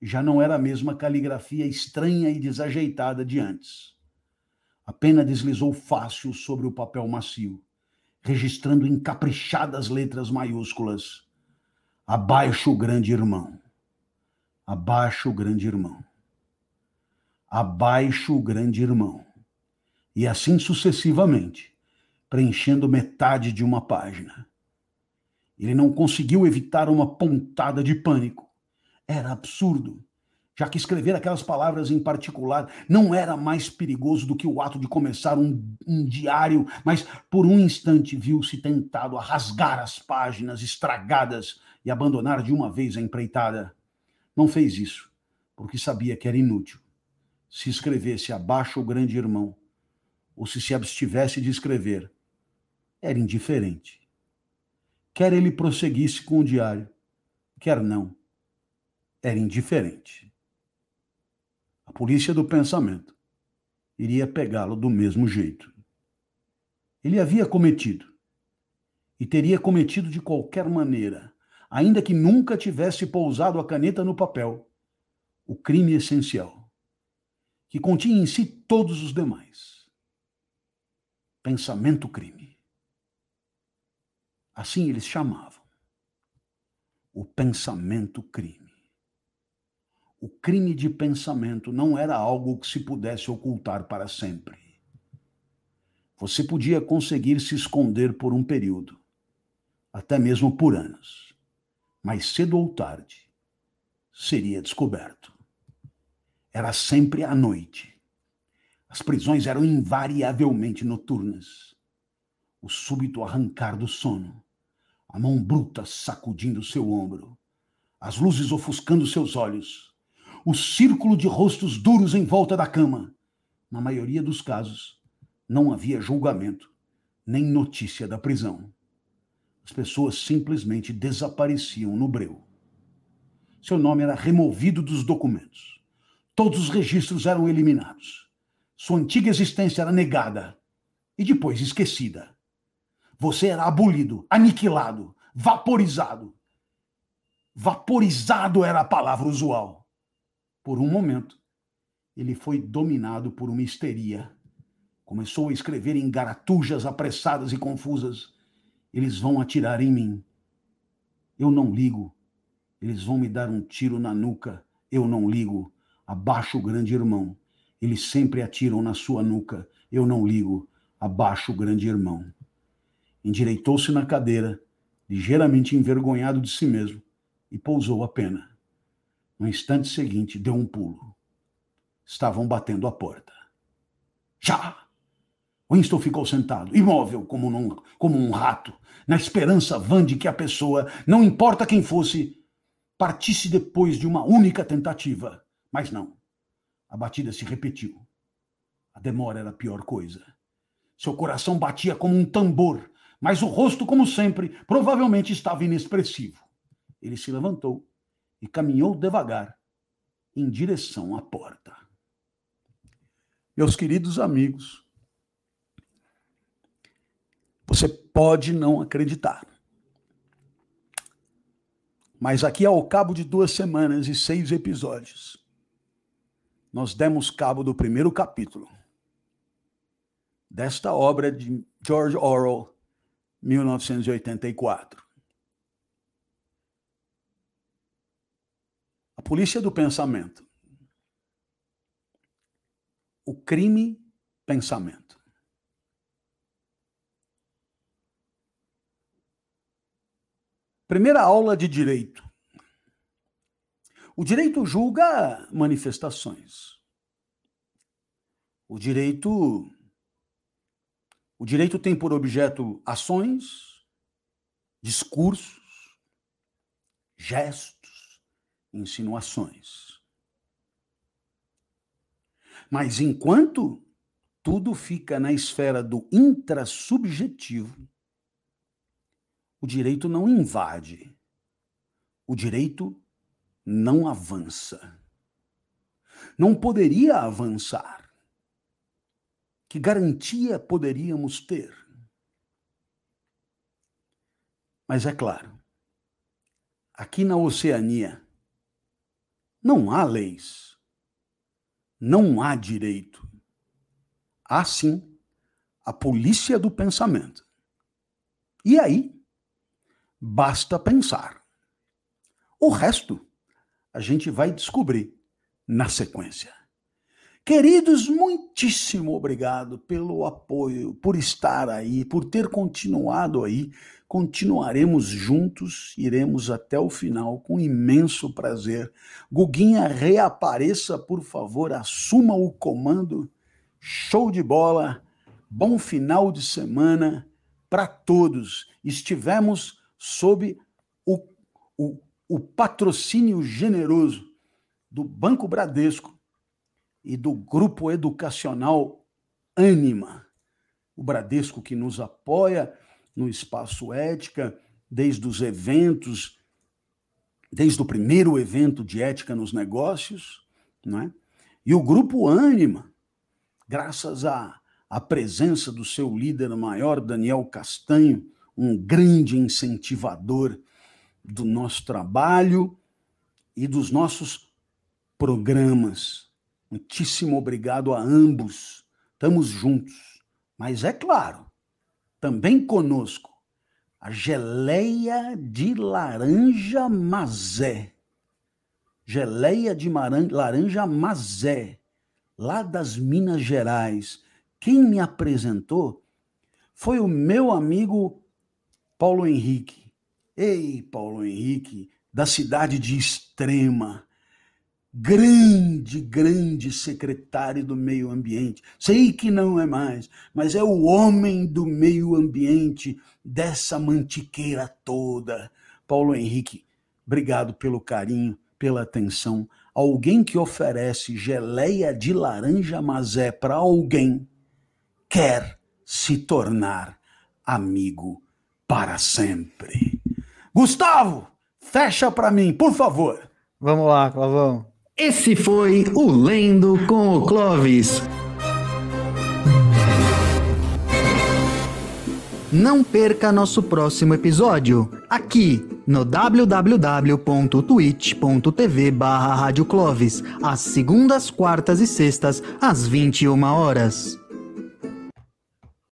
Já não era a mesma caligrafia estranha e desajeitada de antes. A pena deslizou fácil sobre o papel macio, registrando encaprichadas letras maiúsculas. Abaixo o grande irmão. Abaixo o grande irmão. Abaixo o grande irmão. E assim sucessivamente, preenchendo metade de uma página. Ele não conseguiu evitar uma pontada de pânico. Era absurdo já que escrever aquelas palavras em particular não era mais perigoso do que o ato de começar um, um diário, mas por um instante viu-se tentado a rasgar as páginas estragadas e abandonar de uma vez a empreitada. Não fez isso, porque sabia que era inútil. Se escrevesse abaixo o grande irmão, ou se se abstivesse de escrever, era indiferente. Quer ele prosseguisse com o diário, quer não, era indiferente polícia do pensamento iria pegá-lo do mesmo jeito. Ele havia cometido, e teria cometido de qualquer maneira, ainda que nunca tivesse pousado a caneta no papel, o crime essencial, que continha em si todos os demais. Pensamento-crime. Assim eles chamavam. O pensamento-crime o crime de pensamento não era algo que se pudesse ocultar para sempre. Você podia conseguir se esconder por um período, até mesmo por anos, mas cedo ou tarde seria descoberto. era sempre à noite. As prisões eram invariavelmente noturnas. O súbito arrancar do sono, a mão bruta sacudindo seu ombro, as luzes ofuscando seus olhos, o círculo de rostos duros em volta da cama. Na maioria dos casos, não havia julgamento, nem notícia da prisão. As pessoas simplesmente desapareciam no breu. Seu nome era removido dos documentos. Todos os registros eram eliminados. Sua antiga existência era negada e depois esquecida. Você era abolido, aniquilado, vaporizado. Vaporizado era a palavra usual. Por um momento, ele foi dominado por uma histeria. Começou a escrever em garatujas apressadas e confusas. Eles vão atirar em mim. Eu não ligo. Eles vão me dar um tiro na nuca. Eu não ligo. Abaixo o grande irmão. Eles sempre atiram na sua nuca. Eu não ligo. Abaixo o grande irmão. Endireitou-se na cadeira, ligeiramente envergonhado de si mesmo, e pousou a pena. No instante seguinte, deu um pulo. Estavam batendo a porta. Já! Winston ficou sentado, imóvel como, num, como um rato, na esperança vã de que a pessoa, não importa quem fosse, partisse depois de uma única tentativa. Mas não. A batida se repetiu. A demora era a pior coisa. Seu coração batia como um tambor, mas o rosto, como sempre, provavelmente estava inexpressivo. Ele se levantou e caminhou devagar em direção à porta. Meus queridos amigos, você pode não acreditar. Mas aqui, ao cabo de duas semanas e seis episódios, nós demos cabo do primeiro capítulo desta obra de George Orwell, 1984. A polícia do pensamento. O crime pensamento. Primeira aula de direito. O direito julga manifestações. O direito o direito tem por objeto ações, discursos, gestos, insinuações. Mas enquanto tudo fica na esfera do intrasubjetivo, o direito não invade. O direito não avança. Não poderia avançar. Que garantia poderíamos ter? Mas é claro, aqui na Oceania não há leis, não há direito. Há sim a polícia do pensamento. E aí, basta pensar. O resto a gente vai descobrir na sequência. Queridos, muitíssimo obrigado pelo apoio, por estar aí, por ter continuado aí. Continuaremos juntos, iremos até o final com imenso prazer. Guguinha, reapareça, por favor, assuma o comando. Show de bola, bom final de semana para todos. Estivemos sob o, o o patrocínio generoso do Banco Bradesco e do Grupo Educacional Anima. O Bradesco que nos apoia no Espaço Ética, desde os eventos, desde o primeiro evento de ética nos negócios, não é? E o Grupo Anima, graças à, à presença do seu líder maior, Daniel Castanho, um grande incentivador do nosso trabalho e dos nossos programas. Muitíssimo obrigado a ambos. Estamos juntos. Mas é claro, também conosco a geleia de laranja mazé. Geleia de laranja mazé, lá das Minas Gerais. Quem me apresentou foi o meu amigo Paulo Henrique. Ei, Paulo Henrique, da cidade de Extrema, grande, grande secretário do meio ambiente. Sei que não é mais, mas é o homem do meio ambiente dessa mantiqueira toda. Paulo Henrique, obrigado pelo carinho, pela atenção. Alguém que oferece geleia de laranja mazé para alguém quer se tornar amigo para sempre. Gustavo, fecha para mim, por favor. Vamos lá, Clavão. Esse foi o Lendo com o Clovis. Não perca nosso próximo episódio, aqui no www.twitch.tv barra às segundas, quartas e sextas, às 21 horas.